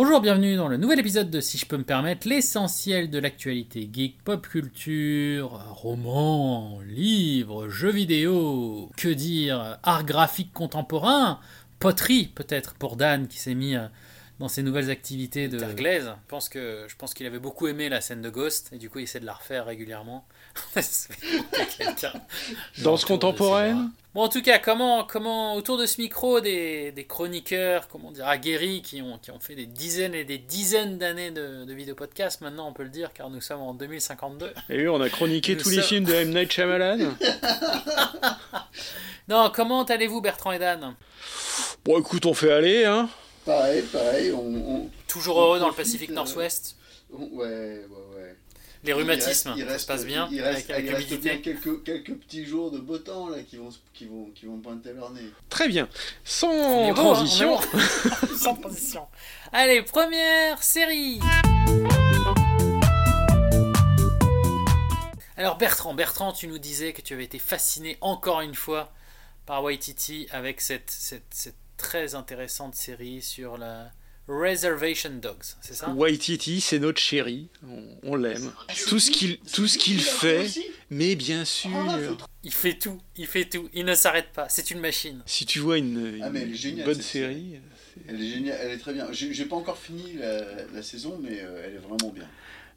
Bonjour, bienvenue dans le nouvel épisode de Si je peux me permettre, l'essentiel de l'actualité geek, pop culture, romans, livres, jeux vidéo, que dire, art graphique contemporain, poterie peut-être pour Dan qui s'est mis euh, dans ses nouvelles activités de anglaise. Je pense que je pense qu'il avait beaucoup aimé la scène de Ghost et du coup il essaie de la refaire régulièrement. Danse contemporaine Bon, en tout cas, comment, comment autour de ce micro, des, des chroniqueurs, comment dire, aguerris, qui ont, qui ont fait des dizaines et des dizaines d'années de, de vidéos podcast, maintenant on peut le dire, car nous sommes en 2052. Et oui, on a chroniqué tous les films de M. Night Shyamalan. Non, comment allez-vous, Bertrand et Dan? Bon, écoute, on fait aller, hein. Pareil, pareil, on... on- Toujours on heureux dans le Pacifique euh, Nord-Ouest? Ouais, ouais, ouais. Les rhumatismes, Il reste- il ça se passe bien Il reste, avec, avec il reste l'humidité bien quelques, quelques petits jours de beau temps là qui vont, qui vont, qui vont pointer leur nez. Très bien. Sans hein, transition. Sans transition. Allez, première série. Alors Bertrand, Bertrand, tu nous disais que tu avais été fasciné encore une fois par Waititi avec cette, cette, cette très intéressante série sur la Reservation Dogs, c'est ça? Waititi, c'est notre chéri. On, on l'aime. Tout ce qu'il tout ce qu'il fait, mais bien sûr. Il fait tout, il fait tout, il ne s'arrête pas, c'est une machine. Si tu vois une, Ah, mais elle est une géniale, bonne série. Elle est géniale, elle est très bien. J'ai pas encore fini la, la saison, mais euh, elle est vraiment bien.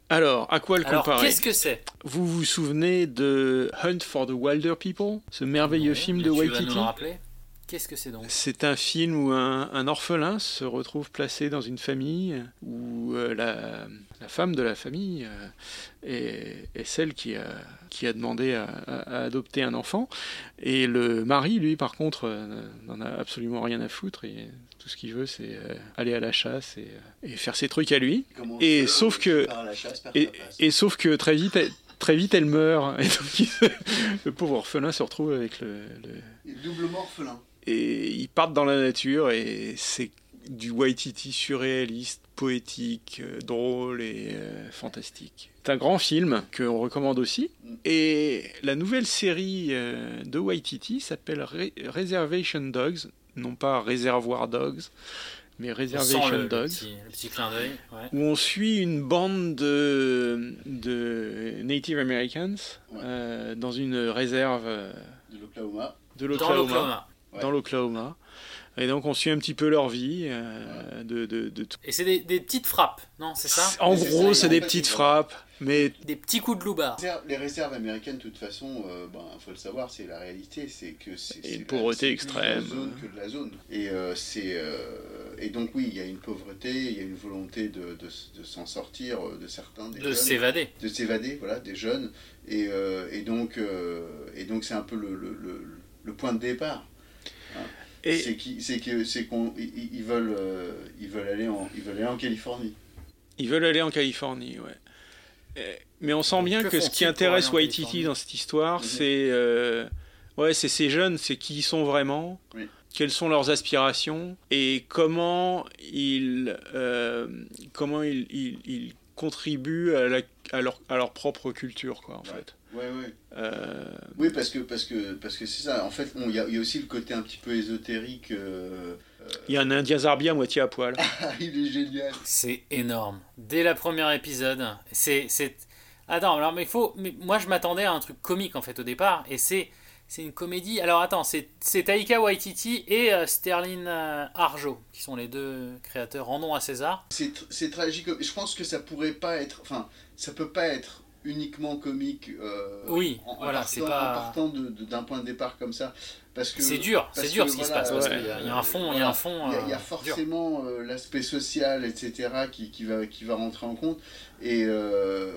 Alors, à quoi le Alors comparer? qu'est-ce que c'est? Vous vous souvenez de Hunt for the Wilder People? Ce merveilleux film de Tu vas Waititi nous le rappeler Qu'est-ce que c'est donc C'est un film où un, un orphelin se retrouve placé dans une famille où euh, la, la femme de la famille euh, est, est celle qui a, qui a demandé à, à- à adopter un enfant. Et le mari, lui, par contre, euh, n'en a absolument rien à foutre. Et tout ce qu'il veut, c'est euh, aller à la chasse et, euh, et faire ses trucs à lui. Et sauf que- chasse, Et, sauf que très vite, elle, très vite, elle meurt. Et donc, le pauvre orphelin se retrouve avec le- le, Et doublement orphelin. Et ils partent dans la nature et c'est du Waititi surréaliste, poétique, euh, drôle et euh, fantastique. C'est un grand film qu'on recommande aussi. Et la nouvelle série euh, de Waititi s'appelle Re- Reservation Dogs, non pas Réservoir Dogs, mais Reservation le, le Dogs petit, le petit clin d'œil. ouais. où on suit une bande de, de Native Americans Ouais. euh, dans une réserve euh, De l'Oklahoma. de l'Oklahoma. Ouais. dans l'Oklahoma. Et donc on suit un petit peu leur vie, euh, de, de, de tout. Et c'est des, des petites frappes, non C'est ça? En gros, c'est des petites frappes, mais Des petits coups de loupard. Les réserves- américaines, de toute façon, euh, ben, faut le savoir, c'est la réalité, c'est que c'est une la- pauvreté c'est plus extrême. de la zone que de la zone. Et euh, c'est euh, et donc oui, il y a une pauvreté, il y a une volonté de, de, s- de s'en sortir de certains des De s'évader. de s'évader, voilà, des jeunes. Et, euh, et donc euh, et donc c'est un peu le, le, le, le point de départ. Et C'est qui- c'est qu'on ils- veulent euh, ils veulent aller en ils veulent aller en Californie. ils veulent aller en Californie, ouais. Et- mais on sent bien Que que ce qui intéresse Waititi dans cette histoire, Mhm. c'est euh, ouais, c'est ces jeunes, c'est qui ils sont vraiment, Oui. quelles sont leurs aspirations et comment ils euh, comment ils, ils- ils contribuent à, la- à leur, à leur propre culture, quoi, en Ouais. fait. Ouais ouais. Euh, Oui, parce que parce que parce que c'est ça. En fait, bon, il y, a- il y a aussi le côté un petit peu ésotérique. euh, Il y a un Indien Zarbi à moitié à poil. Ah, il est génial. C'est énorme. Dès la première épisode, c'est c'est Attends, alors mais il faut mais moi je m'attendais à un truc comique en fait au départ et c'est c'est une comédie. Alors attends, c'est Taika Waititi et euh, Sterling euh, Arjo qui sont les deux créateurs. Rendons à César. C'est tragique. Je pense que ça pourrait pas être. Enfin, ça peut pas être uniquement comique. euh, Oui, en, voilà, partant, c'est pas- en partant de- de- d'un point de départ comme ça. parce que C'est dur, parce c'est dur que, ce qui se passe. parce ouais. qu'il y a- il y a un fond, il y a un fond. Il y a, il y a euh, dur. forcément euh, l'aspect social, etc., qui, qui, va, qui va rentrer en compte. Et, euh,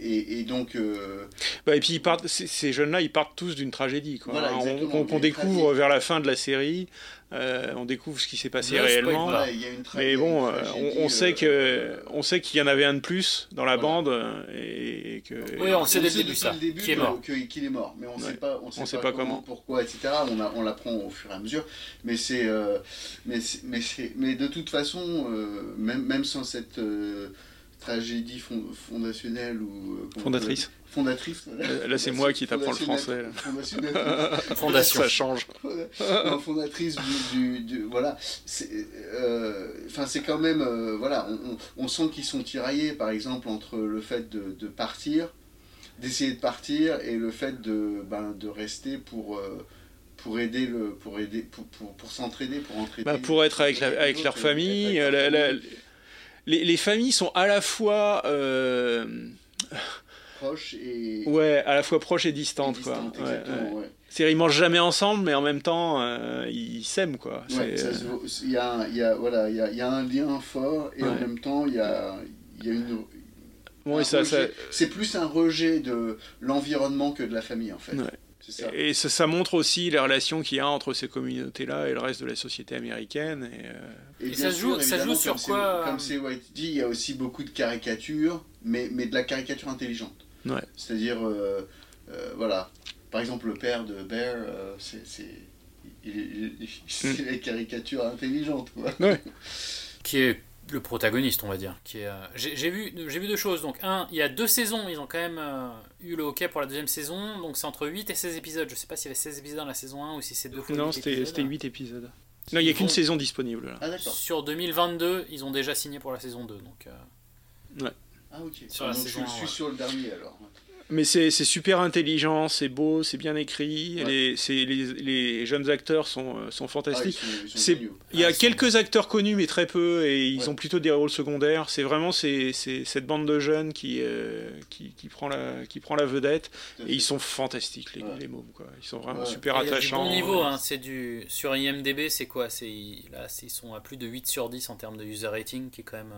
et, et donc, euh, Bah, et puis ils partent, ces, ces jeunes-là, ils partent tous d'une tragédie. Quoi. Voilà, On- a une découvre tragédie. vers la fin de la série, euh, on découvre ce qui s'est passé réellement. pas. voilà, il y a une tra- il y Mais bon, euh, on, on sait que euh, on sait qu'il y en avait un de plus dans la Voilà. bande et, et que Oui, on sait dès le début, depuis ça, le début qui est que- mort. que- qu'il est mort, mais on ne Ouais. sait pas, on sait On sait pas, pas comment, comment. pourquoi, etc. On, a- on l'apprend au fur et à mesure, mais c'est, euh, mais, c'est- mais, c'est- mais de toute façon, euh, même, même sans cette euh, tragédie fond- fondationnelle ou Fondatrice. Fondatrice. voilà. Euh, là, c'est moi qui t'apprends le français. Fondation. ça change. non, fondatrice du, du- du- voilà c'est euh, enfin c'est quand même euh, voilà on, on- on sent qu'ils sont tiraillés par exemple entre le fait de, de partir d'essayer de partir et le fait de ben, de rester pour euh, pour aider le pour aider pour, pour, pour s'entraider pour entraider Bah, pour être avec, la- avec les leur famille, avec la- les familles sont à la fois proches et ouais, à la fois proches et et quoi. exactement, ouais. ouais. C'est-à-dire, ils mangent jamais ensemble, mais en même temps, euh, ils s'aiment quoi. Ouais, euh, il y a, un- il y a, voilà, il y a, il y a un lien fort et en même temps il y a, il y a une bon, un et ça, ça- rejet. C'est plus un rejet de l'environnement que de la famille en fait. Ouais. C'est ça. Et ça, ça montre aussi les relations qu'il y a entre ces communautés-là et le reste de la société américaine. Et, euh, Et ça se joue- ça joue sur quoi, Comme c'est White dit, il y a aussi beaucoup de caricatures, mais, mais de la caricature intelligente. Ouais. C'est-à-dire, euh, euh, voilà, par exemple le père de Bear, euh, c'est il, il- il- c'est la caricature intelligente quoi. qui est le protagoniste, on va dire. Qui est, euh, j'ai, vu, j'ai vu deux choses. Donc, un, il y a deux saisons, ils ont quand même euh, eu le hockey pour la deuxième saison. Donc, c'est entre 8 et 16 épisodes. Je sais pas s'il y avait 16 épisodes dans la saison 1 ou si c'est deux fois non, 8 c'était épisodes. c'était 8 épisodes. Non, il n'y a qu'une saison disponible là. Ah. Sur 2022, ils ont déjà signé pour la saison 2. Donc, euh, Ah ok. Sur la Donc, saison je suis ouais. sur le dernier alors. Mais c'est super intelligent, c'est beau, c'est bien écrit. Ouais. Les, c'est- les, les jeunes acteurs sont, euh, Ah, ils fantastiques. sont, ils sont C'est- géniaux. Il y a Ah, sont quelques acteurs connus, mais très peu, et ils Ouais. ont plutôt des rôles secondaires. C'est vraiment c'est cette bande de jeunes qui, euh, qui, qui prend la, qui prend la vedette. Et ils sont fantastiques, les, Ouais. les mômes. Quoi. Ils sont vraiment Ouais. super il y a du attachants. bon niveau. Hein, du, sur IMDB, c'est quoi? Là, ils sont à plus de 8 sur 10 en termes de user rating, qui est quand même.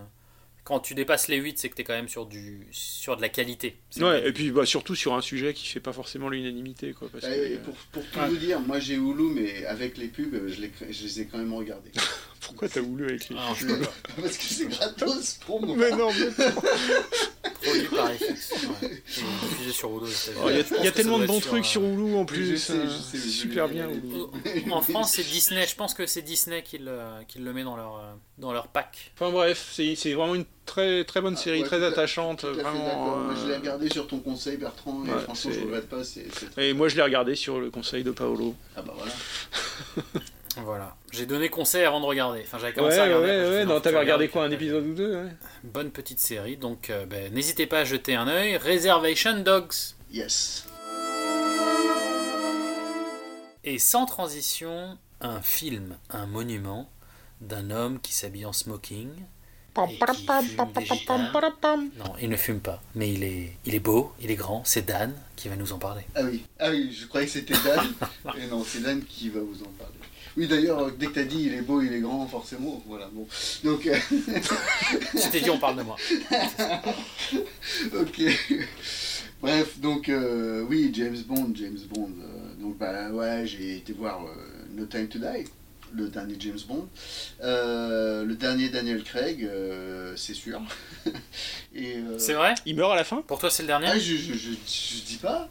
Quand tu dépasses les 8, c'est que tu es quand même sur, du, sur de la qualité. Ouais, et puis bah, surtout sur un sujet qui fait pas forcément l'unanimité. Quoi, parce que, Et euh, pour, pour tout Ouais. vous dire, moi j'ai Hulu, mais avec les pubs, je les, je les ai quand même regardés. Pourquoi t'as voulu avec les Ah, pas. Parce que c'est gratos pour moi. Mais non, mais... Produit par FX. Ouais. Et diffusé sur Hulu aux États-Unis. Oh, Il y a, y tellement de bons trucs sur euh, Hulu en plus. sais, C'est super bien. En France, c'est Disney. Je pense que c'est Disney qui le, qui le met dans leur, euh, dans leur pack. Enfin bref, c'est c'est vraiment une très très bonne Ah, série, ouais, très tout à- attachante. Tout à fait vraiment. Moi, je l'ai euh, regardé sur ton conseil, Bertrand, et franchement, je regrette pas. Et moi je l'ai regardé sur le conseil de Paolo. Ah bah voilà. Voilà. J'ai donné conseil avant de regarder. Enfin, j'avais Ouais, commencé à ouais, regarder. après, j'ai ouais, fait, non, t'avais regardé quoi, un épisode ou deux ouais. Bonne petite série. Donc, euh, ben, n'hésitez pas à jeter un œil. Reservation Dogs. Yes. Et sans transition, un film, un monument d'un homme qui s'habille en smoking. et qui fume des gitanes. Non, il ne fume pas, mais il est, il est beau, il est grand. C'est Dan qui va nous en parler. Ah oui, ah oui, je croyais que c'était Dan. et non, c'est Dan qui va vous en parler. Oui, d'ailleurs, euh, dès que t'as dit il est beau, il est grand, forcément, voilà, bon. Donc, euh, Je t'ai dit, on parle de moi. ok. Bref, donc, euh, oui, James Bond, James Bond. euh, donc, bah ouais, j'ai été voir euh, No Time to Die, le dernier James Bond. Euh, le dernier Daniel Craig, euh, c'est sûr. euh, C'est vrai? Il meurt à la fin? Pour toi, c'est le dernier? Ah, je, je, je, je dis pas.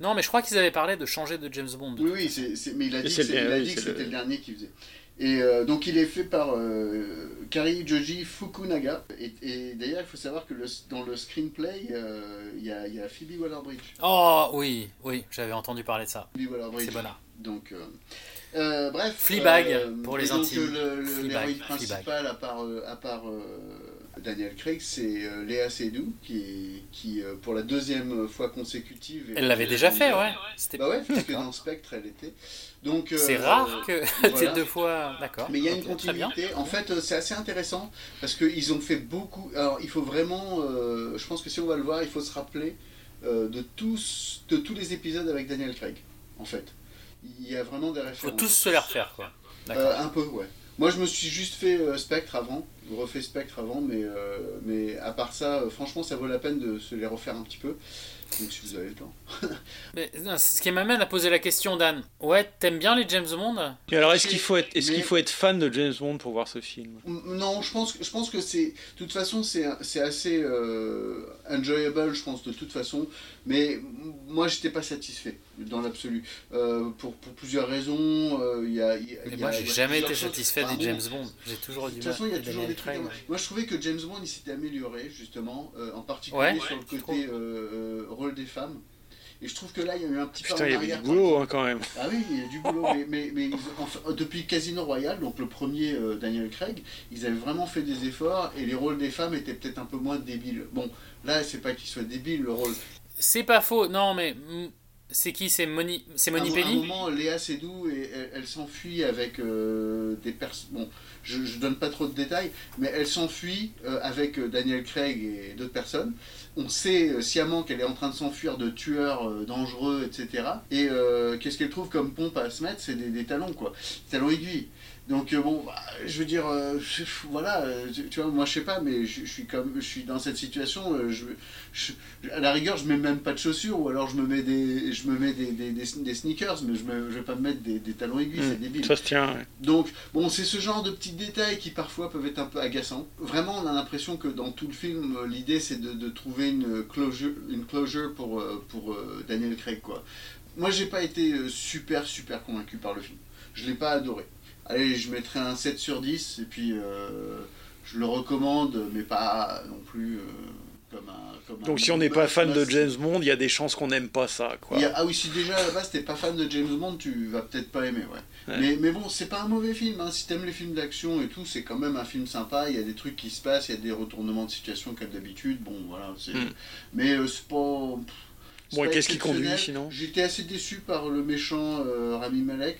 Non, mais je crois qu'ils avaient parlé de changer de James Bond. Oui, oui, mais il a dit que, il a dit c'était le- le dernier qu'il faisait. Et euh, donc il est fait par euh, Kari Joji Fukunaga. Et, et d'ailleurs, il faut savoir que le- dans le screenplay, euh, il y, a, il y a Phoebe Waller-Bridge. Oh, oui, oui, j'avais entendu parler de ça. Phoebe Waller-Bridge. C'est bon. là. Donc, euh, euh, bref. Fleabag, pour les intimes. le- le- Fleabag, L'héroïne principale, à part, euh, à part euh, Daniel Craig, c'est euh, Léa Seydoux, qui, qui euh, pour la deuxième fois consécutive. Elle l'avait déjà fait, ouais. C'était Bah ouais, parce que dans Spectre, elle était. Donc, euh, C'est rare que voilà. deux fois. D'accord. Mais il y a une continuité. En fait, c'est assez intéressant parce qu'ils ont fait beaucoup. Alors, il faut vraiment. je pense que si on va le voir, il faut se rappeler de tous, de tous les épisodes avec Daniel Craig, en fait. il y a vraiment des Faut références. tous se les refaire, quoi. Euh, un peu, ouais. Moi, je me suis juste fait euh, Spectre avant, refait Spectre avant, mais, euh, mais à part ça, euh, franchement, ça vaut la peine de se les refaire un petit peu. Donc, si vous avez le temps. Mais, non, ce qui m'amène à poser la question, Dan. Ouais, t'aimes bien les James Bond? Et alors, est-ce qu'il faut être, Mais- qu'il faut être fan de James Bond pour voir ce film? Non, je pense, que- je pense que c'est. De toute façon, c'est c'est assez euh, enjoyable, je pense, de toute façon. Mais moi, j'étais pas satisfait, dans l'absolu. Euh, pour, pour plusieurs raisons. euh, Il y a, y a- Mais moi, a- j'ai a jamais été satisfait des James Bond. J'ai toujours eu De toute façon, il y a toujours des trucs. Ouais. Moi, je trouvais que James Bond, il s'était amélioré, justement, euh, en particulier Ouais. sur le côté euh, euh, rôle des femmes. Et je trouve que là, il y a eu un petit pas Putain, en il y avait arrière. du boulot hein, quand même. Ah oui, il y a du boulot, mais, mais, mais ils- enfin, depuis Casino Royale, donc le premier euh, Daniel Craig, ils avaient vraiment fait des efforts et les rôles des femmes étaient peut-être un peu moins débiles. Bon, là, c'est pas qu'il soit débile le rôle. C'est pas faux. Non, mais mm, c'est qui? C'est Moni, c'est Moni à, un- moment, Léa Seydoux, et, elle, elle s'enfuit avec euh, des personnes. Bon, je, je donne pas trop de détails, mais elle s'enfuit euh, avec euh, Daniel Craig et d'autres personnes. On sait euh, sciemment qu'elle est en train de s'enfuir de tueurs dangereux, etc. Et qu'est-ce qu'elle trouve comme pompe à se mettre? C'est des, des talons, quoi. Des talons aiguilles. Donc euh, bon, bah, je veux dire, euh, je- voilà, euh, tu, tu vois, moi je sais pas, mais je, je suis comme, je suis dans cette situation. je, je- à la rigueur, je mets même pas de chaussures, ou alors je me mets des, je me mets des, des, des, des sneakers, mais je, me, je vais pas me mettre des, des talons aiguilles, c'est débile. Ça se tient. ouais. Donc, bon, c'est ce genre de petits détails qui parfois peuvent être un peu agaçants. Vraiment, on a l'impression que dans tout le film, l'idée c'est de, de trouver une closure, une closure pour, pour Daniel Craig, quoi. Moi, j'ai pas été super, super convaincu par le film. Je l'ai pas adoré. Allez, je mettrais un 7 sur 10, et puis euh, je le recommande, mais pas non plus euh, comme un. Comme un Donc si on n'est pas fan de James Bond, il y a des chances qu'on n'aime pas ça, quoi. a- ah oui, si déjà à la base t'es pas fan de James Bond, tu vas peut-être pas aimer, ouais. Ouais. Mais, mais bon, c'est pas un mauvais film, hein. si t'aimes les films d'action et tout, c'est quand même un film sympa, il y a des trucs qui se passent, il y a des retournements de situation comme d'habitude, bon voilà, c'est... Mm. Mais euh, c'est pas... Bon, qu'est-ce qui conduit, sinon? J'étais assez déçu par le méchant euh, Rami Malek.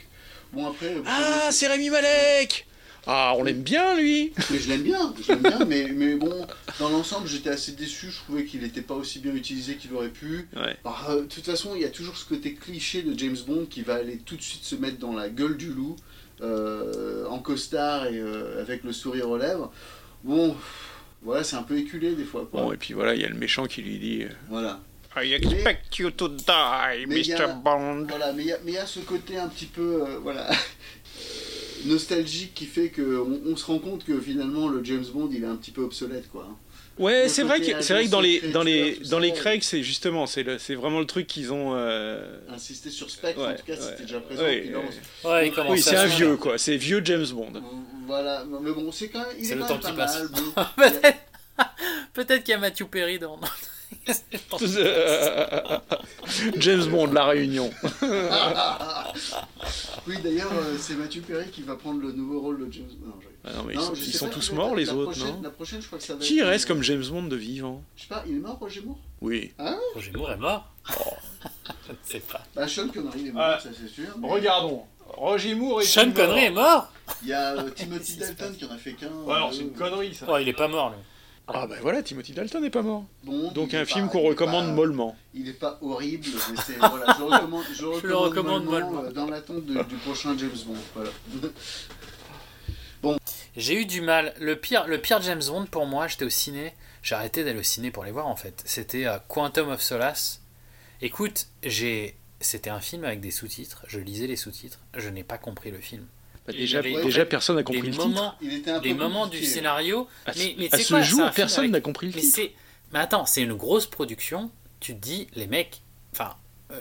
Bon après... Ah, c'est Rémi Malek Ah, on l'aime bien, lui mais je l'aime bien, je l'aime bien, mais, mais bon, dans l'ensemble, j'étais assez déçu. Je trouvais qu'il n'était pas aussi bien utilisé qu'il aurait pu. Ouais. Bah, euh, de toute façon, il y a toujours ce côté cliché de James Bond qui va aller tout de suite se mettre dans la gueule du loup, euh, en costard et euh, avec le sourire aux lèvres. Bon, voilà, c'est un peu éculé des fois. Quoi. Bon, et puis voilà, il y a le méchant qui lui dit... euh, Voilà. I expect you to die, Mais il y Mr. a- Bond. Voilà, mais il y a- mais il y, a ce côté un petit peu euh, voilà, euh, nostalgique qui fait qu'on on se rend compte que finalement le James Bond il est un petit peu obsolète quoi. Ouais, Le c'est vrai que c'est vrai que dans les dans les dans les Craig, c'est justement c'est le- c'est vraiment le truc qu'ils ont. euh, Insister sur Spectre, en Ouais, tout cas, c'était ouais, déjà présent. ouais, ouais. Ouais, Oui, c'est un vieux quoi, c'est vieux James Bond. Voilà, mais bon, c'est quand même. Il C'est est le temps qui passe. bon. Peut-être peut-être qu'il y a Matthew Perry dans. James Bond, la Réunion. oui, d'ailleurs, euh, c'est Mathieu Perry qui va prendre le nouveau rôle de James Bond. Ah non, mais ils Non, sont, je ils sais sont pas, tous morts les autres, prochaine- non La prochaine, je crois que ça va Qui être, reste euh, comme James Bond de vivant? Je sais pas, il est mort, Roger Moore? Oui. Ah Roger Moore est mort Je ne sais pas. Bah, Sean Connery est mort, Ah. ça c'est sûr. mais Regardons. Roger Moore est. Sean Connery est mort? Il y a euh, Timothy Dalton qui en a fait qu'un. Ouais, c'est euh, une connerie ça. Oh, il est pas mort, lui. Ah bah voilà, Timothy Dalton n'est pas mort. Donc un film qu'on recommande pas- mollement. Il est pas horrible, mais c'est. Voilà, je recommande, je recommande, le recommande mollement, mollement. euh, dans l'attente de- du prochain James Bond. Voilà. J'ai eu du mal. Le pire, le pire James Bond pour moi, j'étais au ciné. J'ai arrêté d'aller au ciné pour les voir en fait. C'était euh, Quantum of Solace. Écoute, j'ai. C'était un film avec des sous-titres. Je lisais les sous-titres. Je n'ai pas compris le film. Bah, déjà, avait- déjà personne n'a compris les le moments, Il était un les moments du scénario. titre. À ce, mais mais à ce quoi, c'est jour, personne n'a compris le Mais titre. c'est. Mais attends, c'est une grosse production. Tu te dis, les mecs. Enfin, euh,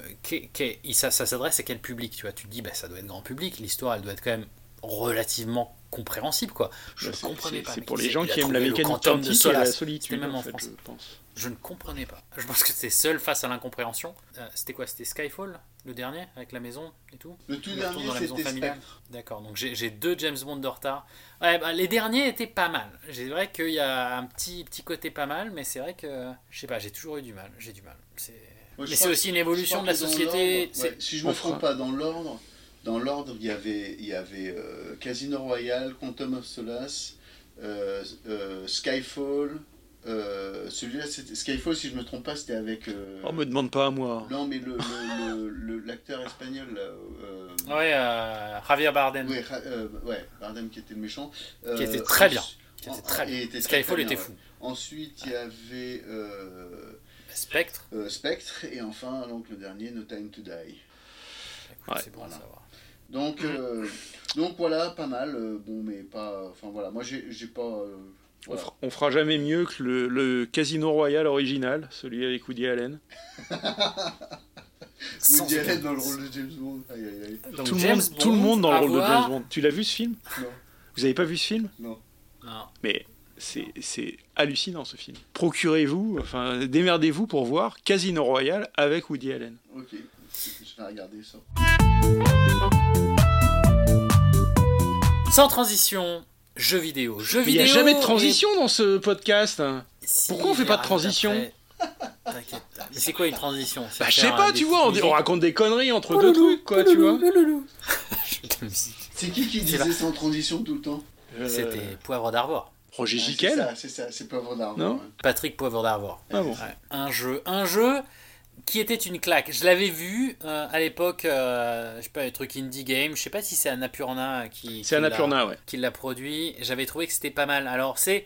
ça, ça s'adresse à quel public Tu vois, tu te dis, bah, ça doit être grand public. L'histoire, elle doit être quand même relativement compréhensible, quoi. Je Bah, ne c'est- comprenais c'est- pas. C'est pour les c'est gens qui aiment la mécanique de quantique et la solitude, même en en fait, français. je pense. Je ne comprenais pas. Je pense que c'était seul face à l'incompréhension. Euh, c'était quoi? C'était Skyfall, le dernier, avec la maison et tout Le tout dernier, retour dans la maison c'était. D'accord, donc j'ai deux James Bond de retard. Ouais, bah, les derniers étaient pas mal. C'est vrai qu'il y a un petit, petit côté pas mal, mais c'est vrai que, je sais pas, j'ai toujours eu du mal. J'ai du mal. Mais c'est aussi une évolution de la société. ouais, si je me trompe pas, dans l'ordre, dans l'ordre, il y avait, il y avait euh, Casino Royale, Quantum of Solace, euh, euh, Skyfall, Euh, Celui-là, c'était Skyfall, si je me trompe pas, c'était avec. euh, Oh, me demande pas à moi. Non, mais le, le- le- le- l'acteur espagnol. Là, euh, Ouais, euh, Javier Bardem. ouais, euh, ouais, Bardem qui était le méchant. Qui était très bien. ensuite- Qui était très bien. était Skyfall très bien, était ouais. fou. Ensuite, il y avait euh, Spectre. euh, Spectre. Et enfin, donc le dernier, No Time to Die. Écoute, Ouais. c'est bon à savoir. Donc, euh, donc voilà, pas mal. euh, bon, mais pas. Enfin voilà, moi j'ai pas. euh, On, voilà. fera, on fera jamais mieux que le, le Casino Royale original, celui avec Woody Allen. Sans Woody Allen dans le rôle de James Bond. Aïe, aïe, aïe. Donc, Tout le, James monde, tout le Bond, monde dans le à rôle de James Bond. Tu l'as vu ce film? Non, Vous avez pas vu ce film? Non. Non. Mais c'est c'est hallucinant ce film. Procurez-vous, enfin démerdez-vous pour voir Casino Royale avec Woody Allen. Ok, je vais regarder ça. Sans transition, jeux vidéo. Jeux Mais il n'y vidéo. a jamais de et- transition dans ce podcast. hein. Si, Pourquoi on fait pas de transition. T'inquiète. Mais c'est quoi une transition? Bah je sais pas, tu vois, on, raconte des conneries entre deux trucs, quoi, tu vois. C'est qui qui disait sans transition tout le temps? Euh, C'était Poivre d'Arvor. Roger Ah, C'est Giquel ça, c'est ça, c'est Poivre d'Arvor. Non ouais. Patrick Poivre d'Arvor. Ah bon. Ouais. Un jeu, un jeu qui était une claque. Je l'avais vu euh, à l'époque, euh, je sais pas, les trucs indie game. Je sais pas si c'est Annapurna qui. C'est qui l'a- Annapurna, ouais. qui l'a produit. J'avais trouvé que c'était pas mal. Alors c'est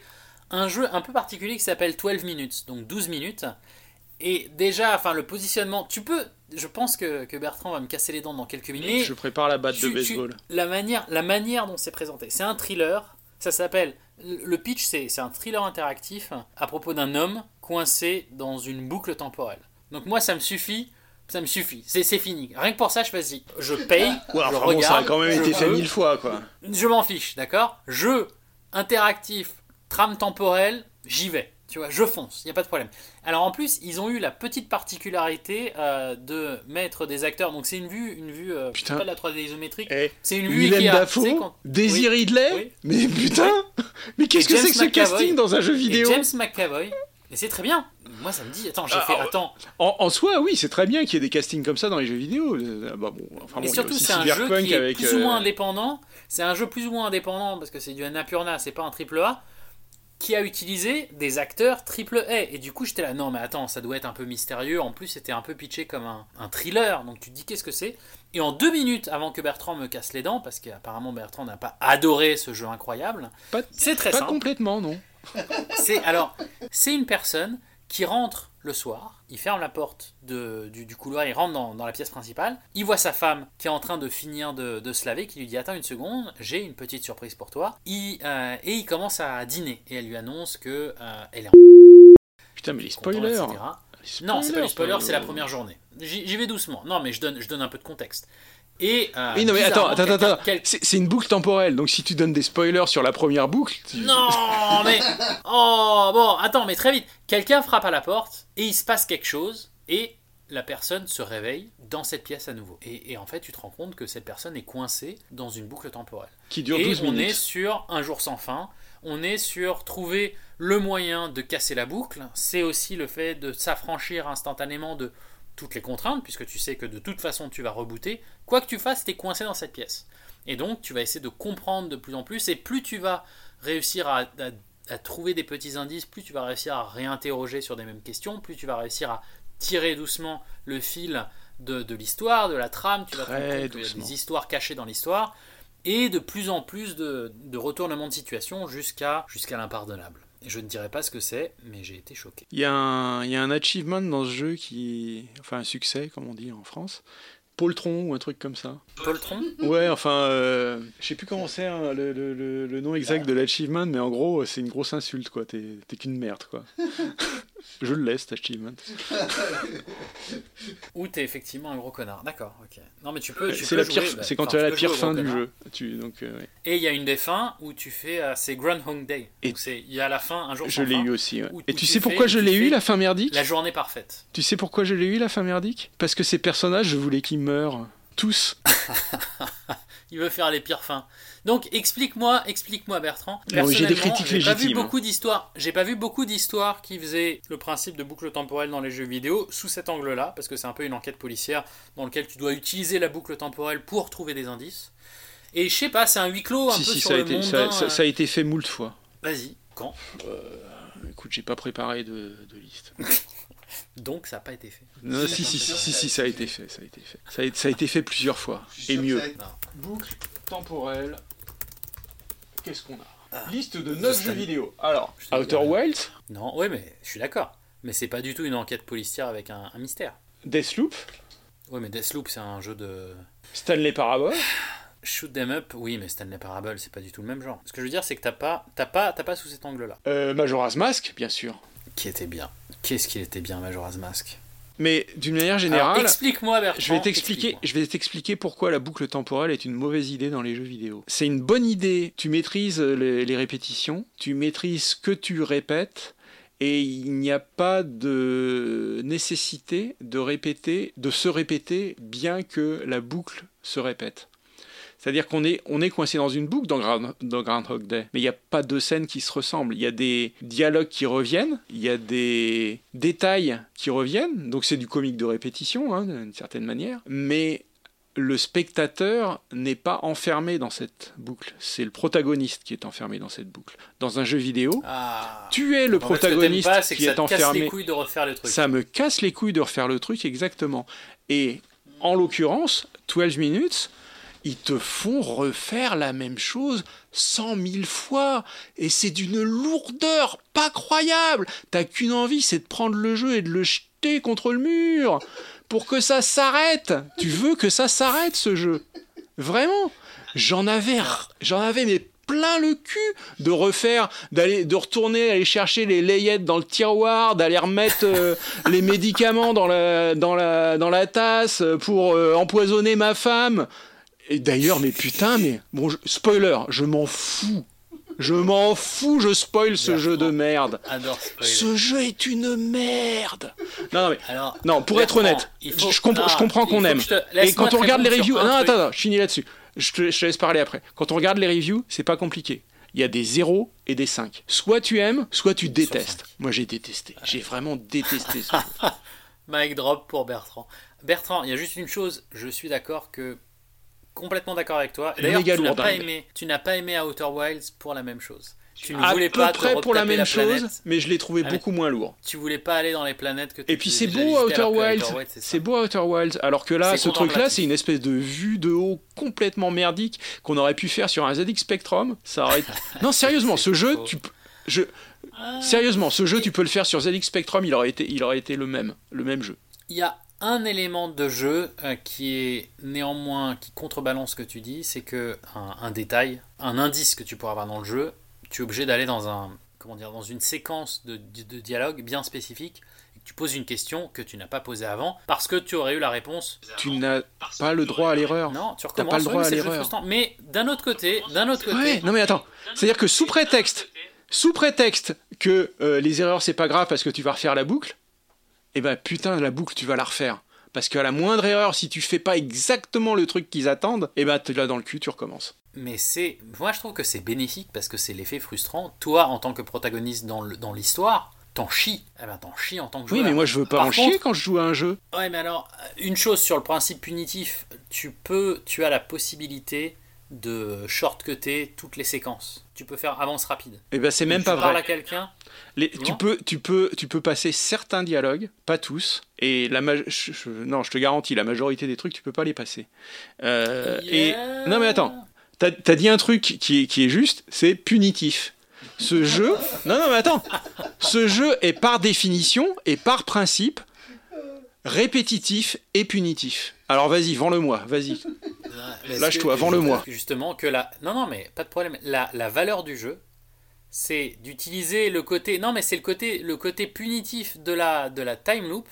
un jeu un peu particulier qui s'appelle 12 minutes, donc 12 minutes. Et déjà, enfin le positionnement, tu peux, je pense que, que Bertrand va me casser les dents dans quelques minutes. Je prépare la batte de tu- baseball. la, manière, la manière dont c'est présenté, c'est un thriller. Ça s'appelle. Le pitch, c'est un thriller interactif à propos d'un homme coincé dans une boucle temporelle. Donc moi, ça me suffit. Ça me suffit. C'est fini. Rien que pour ça, je vas-y. Je paye. Ouais, je enfin bon, ça regarde, a quand même été fait mille fois, quoi. Je m'en fiche, d'accord? Jeu interactif, trame temporelle, j'y vais. Tu vois, je fonce, il n'y a pas de problème. Alors en plus, ils ont eu la petite particularité euh, de mettre des acteurs. Donc c'est une vue, une vue, euh, Putain. pas de la 3D isométrique. Eh, C'est une vue Willem qui a. Dafoe, quand- Daisy Oui. Ridley Oui. Mais putain Mais qu'est-ce que c'est que ce McAvoy. casting dans un jeu Et vidéo James McAvoy. Et c'est très bien. Moi, ça me dit. Attends, j'ai Ah, fait. ah, Attends. en, en soi, oui, c'est très bien qu'il y ait des castings comme ça dans les jeux vidéo. Euh, bah bon, enfin Mais surtout, c'est un jeu qui est plus ou moins euh, indépendant. C'est un jeu plus ou moins indépendant parce que c'est du Annapurna, c'est pas un triple A qui a utilisé des acteurs triple A. Et du coup, j'étais là, non, mais attends, ça doit être un peu mystérieux. En plus, c'était un peu pitché comme un, un thriller. Donc, tu te dis, qu'est-ce que c'est? Et en deux minutes avant que Bertrand me casse les dents, parce qu'apparemment Bertrand n'a pas adoré ce jeu incroyable, Pas, c'est très pas simple. complètement, non. C'est alors, c'est une personne qui rentre le soir, il ferme la porte de- du, du couloir, il rentre dans, dans la pièce principale, il voit sa femme qui est en train de finir de, de se laver, qui lui dit attends une seconde, j'ai une petite surprise pour toi, Il, euh, et il commence à dîner et elle lui annonce que euh, elle est en Putain, mais les spoilers. Les Non, c'est pas du spoiler, enfin, c'est la euh, première journée. J'y j'y vais doucement. Non, mais je donne, je donne un peu de contexte. Et euh, Oui, non, mais attends, attends, attends. quel- C'est une boucle temporelle, donc si tu donnes des spoilers sur la première boucle. tu- Non, mais. Oh, bon, attends, mais très vite. Quelqu'un frappe à la porte et il se passe quelque chose et la personne se réveille dans cette pièce à nouveau. Et, et en fait, tu te rends compte que cette personne est coincée dans une boucle temporelle. Qui dure et 12 on minutes. est sur un jour sans fin. On est sur trouver le moyen de casser la boucle. C'est aussi le fait de s'affranchir instantanément de toutes les contraintes, puisque tu sais que de toute façon tu vas rebooter. Quoi que tu fasses, tu es coincé dans cette pièce. Et donc tu vas essayer de comprendre de plus en plus, et plus tu vas réussir à, à- à trouver des petits indices, plus tu vas réussir à réinterroger sur des mêmes questions, plus tu vas réussir à tirer doucement le fil de, de l'histoire, de la trame, tu vas doucement. des histoires cachées dans l'histoire, et de plus en plus de, de retournements de situation jusqu'à jusqu'à l'impardonnable. Je ne dirais pas ce que c'est, mais j'ai été choqué. Il y, a un, il y a un achievement dans ce jeu qui. Enfin, un succès, comme on dit en France. Poltron ou un truc comme ça. Poltron? Ouais, enfin, euh, je sais plus comment c'est hein, le, le- le- le nom exact de l'achievement, mais en gros, c'est une grosse insulte, quoi. T'es t'es qu'une merde, quoi. je le laisse, achievement. Ou t'es effectivement un gros connard. D'accord, ok. Non, mais tu peux. tu C'est peux la pire, jouer, bah, c'est quand tu as la pire fin du jeu. Tu, donc, euh, ouais. Et il y a une des fins où tu fais. euh, c'est Groundhog Day. Et- il y a la fin, un jour Je l'ai fin, eu aussi. ouais. où- Et où tu sais pourquoi je l'ai eu, la fin merdique La journée parfaite. Tu sais pourquoi je l'ai eu, la fin merdique? Parce que ces personnages, je voulais qu'ils meurent. Tous. Il veut faire les pires fins. Donc explique-moi, explique-moi Bertrand. J'ai des Personnellement, critiques j'ai pas vu hein. beaucoup d'histoires. J'ai pas vu beaucoup d'histoires qui faisaient le principe de boucle temporelle dans les jeux vidéo sous cet angle-là, parce que c'est un peu une enquête policière dans lequel tu dois utiliser la boucle temporelle pour trouver des indices. Et je sais pas, c'est un huis clos un si, peu si, sur ça a, le été, mondain. ça, euh, a été fait moult fois. Vas-y, quand? Écoute, j'ai pas préparé de, de liste. Donc ça n'a pas été fait. Non, si, si, si, si, si, ça a été fait, ça a été fait. Ça a, ça a été fait plusieurs fois, et mieux. Boucle temporelle. Qu'est-ce qu'on a? Ah. Liste de The 9 Stand. jeux vidéo. Alors, Outer. Wilds, Non, ouais, mais je suis d'accord. Mais c'est pas du tout une enquête policière avec un, un mystère. Deathloop, Ouais, mais Deathloop, c'est un jeu de Stanley Parable? shoot them up. Oui, mais Stanley Parable, c'est pas du tout le même genre. Ce que je veux dire, c'est que t'as pas, t'as pas, t'as pas sous cet angle-là. Euh, Majora's Mask, bien sûr. Qui était bien. Qu'est-ce qu'il était bien, Majora's Mask. Mais d'une manière générale, explique-moi, Bertrand. je vais t'expliquer, explique-moi. je vais t'expliquer pourquoi la boucle temporelle est une mauvaise idée dans les jeux vidéo. C'est une bonne idée. Tu maîtrises les, les répétitions, tu maîtrises ce que tu répètes, et il n'y a pas de nécessité de répéter, de se répéter, bien que la boucle se répète. C'est-à-dire qu'on est, on est coincé dans une boucle dans, Ground- dans Groundhog Day, mais il n'y a pas deux scènes qui se ressemblent. Il y a des dialogues qui reviennent, il y a des détails qui reviennent, donc c'est du comique de répétition, hein, d'une certaine manière, mais le spectateur n'est pas enfermé dans cette boucle. C'est le protagoniste qui est enfermé dans cette boucle. Dans un jeu vidéo, Ah. tu es le protagoniste pas, c'est que qui ça est te casse les enfermé. couilles de refaire le truc. Ça me casse les couilles de refaire le truc exactement. Et en l'occurrence, 12 minutes, ils te font refaire la même chose cent mille fois. Et c'est d'une lourdeur pas croyable. T'as qu'une envie, c'est de prendre le jeu et de le jeter contre le mur. Pour que ça s'arrête. Tu veux que ça s'arrête ce jeu? Vraiment? J'en avais, j'en avais mais plein le cul de refaire, d'aller, de retourner aller chercher les layettes dans le tiroir, d'aller remettre euh, les médicaments dans la, dans la, dans la tasse pour euh, empoisonner ma femme. Et d'ailleurs, mais putain, mais bon, je- spoiler, je m'en fous. Je m'en fous, je spoil ce jeu de merde. Adore spoiler. Ce jeu est une merde. Non, non, mais Alors, non, pour être honnête, faut- je, compre- je Ah, comprends il qu'on aime. te- Et quand on regarde les reviews, non, truc. attends, attends, je finis là-dessus. Je te, je te laisse parler après. Quand on regarde les reviews, c'est pas compliqué. Il y a des 0 et des 5. Soit tu aimes, soit tu détestes. Moi j'ai détesté. J'ai vraiment détesté ce jeu. Mic drop pour Bertrand. Bertrand, il y a juste une chose, je suis d'accord que complètement d'accord avec toi. D'ailleurs, tu n'as pas aimé, tu n'as pas aimé Outer Wilds pour la même chose. Tu ne À voulais peu pas te près pour la même chose, planète. mais je l'ai trouvé Ah, beaucoup moins lourd. Tu voulais pas aller dans les planètes que tu Et puis c'est beau visitées, Outer alors que Wilds, c'est beau Outer Wilds, alors que là, C'est ce truc-là, c'est une espèce de vue de haut complètement merdique qu'on aurait pu faire sur un ZX Spectrum. Ça aurait... non, sérieusement, ce jeu, tu. Je... Sérieusement, ce jeu, tu peux le faire sur ZX Spectrum, il aurait été, il aurait été le même, le même jeu. Il y a un élément de jeu euh, qui est néanmoins qui contrebalance ce que tu dis, c'est que un, un détail, un indice que tu pourras avoir dans le jeu, tu es obligé d'aller dans un comment dire dans une séquence de, de- de dialogue bien spécifique. et que Tu poses une question que tu n'as pas posée avant parce que tu aurais eu la réponse. Tu n'as pas le droit à l'erreur. Non, tu T'as recommences. pas le droit à l'erreur. Mais d'un autre côté, d'un autre côté, Ouais, non mais attends, c'est-à-dire que sous prétexte, sous prétexte que euh, les erreurs c'est pas grave parce que tu vas refaire la boucle, eh ben putain la boucle tu vas la refaire. Parce qu'à la moindre erreur, si tu fais pas exactement le truc qu'ils attendent, eh ben t'es là dans le cul, tu recommences. Mais c'est, moi je trouve que c'est bénéfique parce que c'est l'effet frustrant. Toi, en tant que protagoniste dans l'histoire, t'en chies. Eh ben t'en chies en tant que Oui, joueur. mais moi je veux pas Par en contre- chier quand je joue à un jeu. Ouais, mais alors une chose sur le principe punitif, tu peux, tu as la possibilité de shortcuter toutes les séquences. Tu peux faire avance rapide. Eh ben c'est même tu pas vrai. à quelqu'un. Les- tu peux, tu peux, tu peux passer certains dialogues, pas tous, et la ma- je- je- non, je te garantis, la majorité des trucs, tu peux pas les passer. Euh, Et non mais attends, t'as as dit un truc qui est, qui est juste, c'est punitif. Ce jeu, non non mais attends, ce jeu est par définition et par principe répétitif et punitif. Alors vas-y, vends-le-moi, vas-y. Lâche-toi, vends-le-moi. Justement que la, non non mais pas de problème. La, la valeur du jeu, c'est d'utiliser le côté, non mais c'est le côté, le côté punitif de la, de la time loop.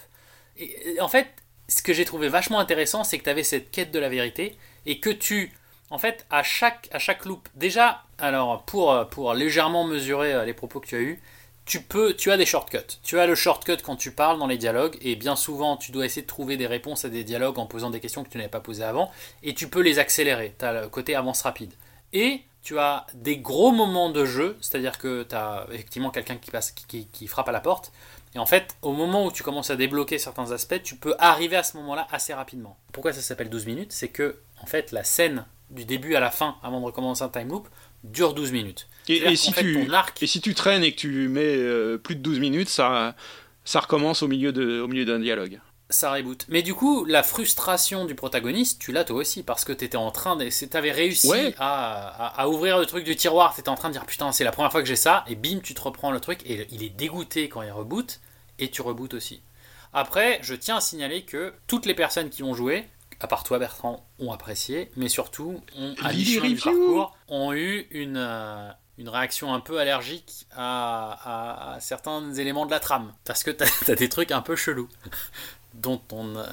Et, en fait, ce que j'ai trouvé vachement intéressant, c'est que tu avais cette quête de la vérité et que tu, en fait, à chaque, à chaque loop, déjà, alors pour, pour légèrement mesurer euh, les propos que tu as eus, tu peux, tu as des shortcuts. Tu as le shortcut quand tu parles dans les dialogues, et bien souvent, tu dois essayer de trouver des réponses à des dialogues en posant des questions que tu n'avais pas posées avant, et tu peux les accélérer. Tu as le côté avance rapide. Et tu as des gros moments de jeu, c'est-à-dire que tu as effectivement quelqu'un qui, passe, qui, qui- frappe à la porte, et en fait, au moment où tu commences à débloquer certains aspects, tu peux arriver à ce moment-là assez rapidement. Pourquoi ça s'appelle 12 minutes? C'est que, en fait, la scène du début à la fin, avant de recommencer un time loop, dure 12 minutes. Et, si fait, tu, arc- et si tu traînes et que tu mets euh, plus de 12 minutes, ça, ça recommence au milieu de- au milieu d'un dialogue. ça reboot. Mais du coup, la frustration du protagoniste, tu l'as toi aussi, parce que t'étais en train de. T'avais réussi Ouais. à, à- à ouvrir le truc du tiroir, t'étais en train de dire putain, c'est la première fois que j'ai ça, et bim, tu te reprends le truc, et il est dégoûté quand il reboot, et tu rebootes aussi. Après, je tiens à signaler que toutes les personnes qui ont joué, à part toi Bertrand, ont apprécié, mais surtout, ont, à mi-chemin du parcours, ont eu une, euh, une réaction un peu allergique à, à- à certains éléments de la trame. Parce que t'as as des trucs un peu chelous. dont on, euh,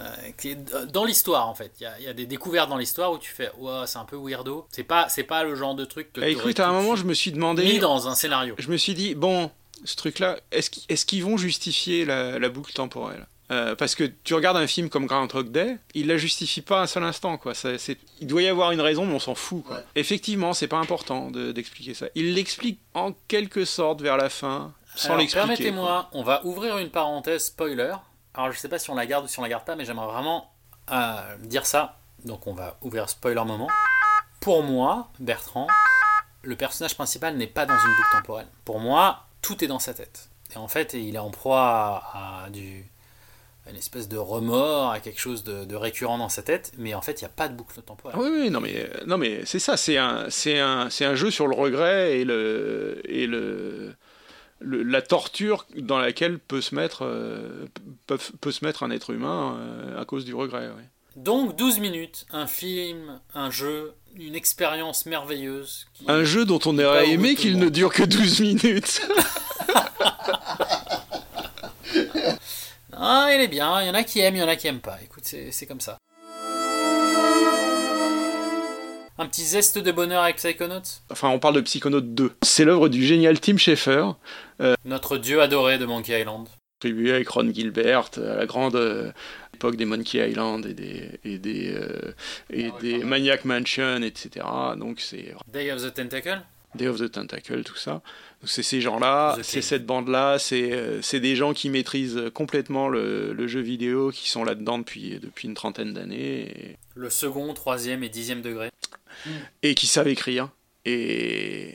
est dans l'histoire en fait. Il y a, il y a des découvertes dans l'histoire où tu fais ouais, c'est un peu weirdo. C'est pas, c'est pas le genre de truc que Bah, écoute, à un moment, je me suis mis demandé, dans un scénario. je me suis dit, bon, ce truc-là, est-ce qu'ils est-ce qu'ils vont justifier la, la boucle temporelle? Euh, parce que tu regardes un film comme Groundhog Day, il la justifie pas un seul instant, quoi. Ça, c'est- il doit y avoir une raison, mais on s'en fout, quoi. Ouais. Effectivement, c'est pas important de- d'expliquer ça. Il l'explique en quelque sorte vers la fin, sans l'expliquer. Permettez-moi, on va ouvrir une parenthèse spoiler. Alors je sais pas si on la garde ou si on la garde pas, mais j'aimerais vraiment euh, dire ça. Donc on va ouvrir spoiler moment. Pour moi, Bertrand, le personnage principal n'est pas dans une boucle temporelle. Pour moi, tout est dans sa tête. Et en fait, il est en proie à, à du une espèce de remords, à quelque chose de, de récurrent dans sa tête, mais en fait, il n'y a pas de boucle temporelle. Oui, oui, non mais, non mais c'est ça, c'est un, c'est un, c'est un jeu sur le regret et le, et le, le- la torture dans laquelle peut se mettre, euh, peut, peut se mettre un être humain euh, à cause du regret. Donc 12 minutes, un film, un jeu, une expérience merveilleuse. qui- Un jeu dont on aurait au aimé qu'il ne dure que 12 minutes. Ah, il est bien, il y en a qui aiment, il y en a qui aiment pas. Écoute, c'est comme ça. Un petit zeste de bonheur avec Psychonauts enfin, on parle de Psychonaut 2. C'est l'œuvre du génial Tim Schafer, Notre dieu adoré de Monkey Island. tribué avec Ron Gilbert à la grande euh, époque des Monkey Island et des, et des, euh, et Ah des. Maniac Mansion, etc. Donc c'est Day of the Tentacle? Day of the Tentacle, tout ça. C'est ces gens-là, c'est cette bande-là, c'est euh, c'est des gens qui maîtrisent complètement le, le jeu vidéo, qui sont là-dedans depuis, depuis une trentaine d'années Le second, troisième et dixième degré. et, et qui savent écrire. Et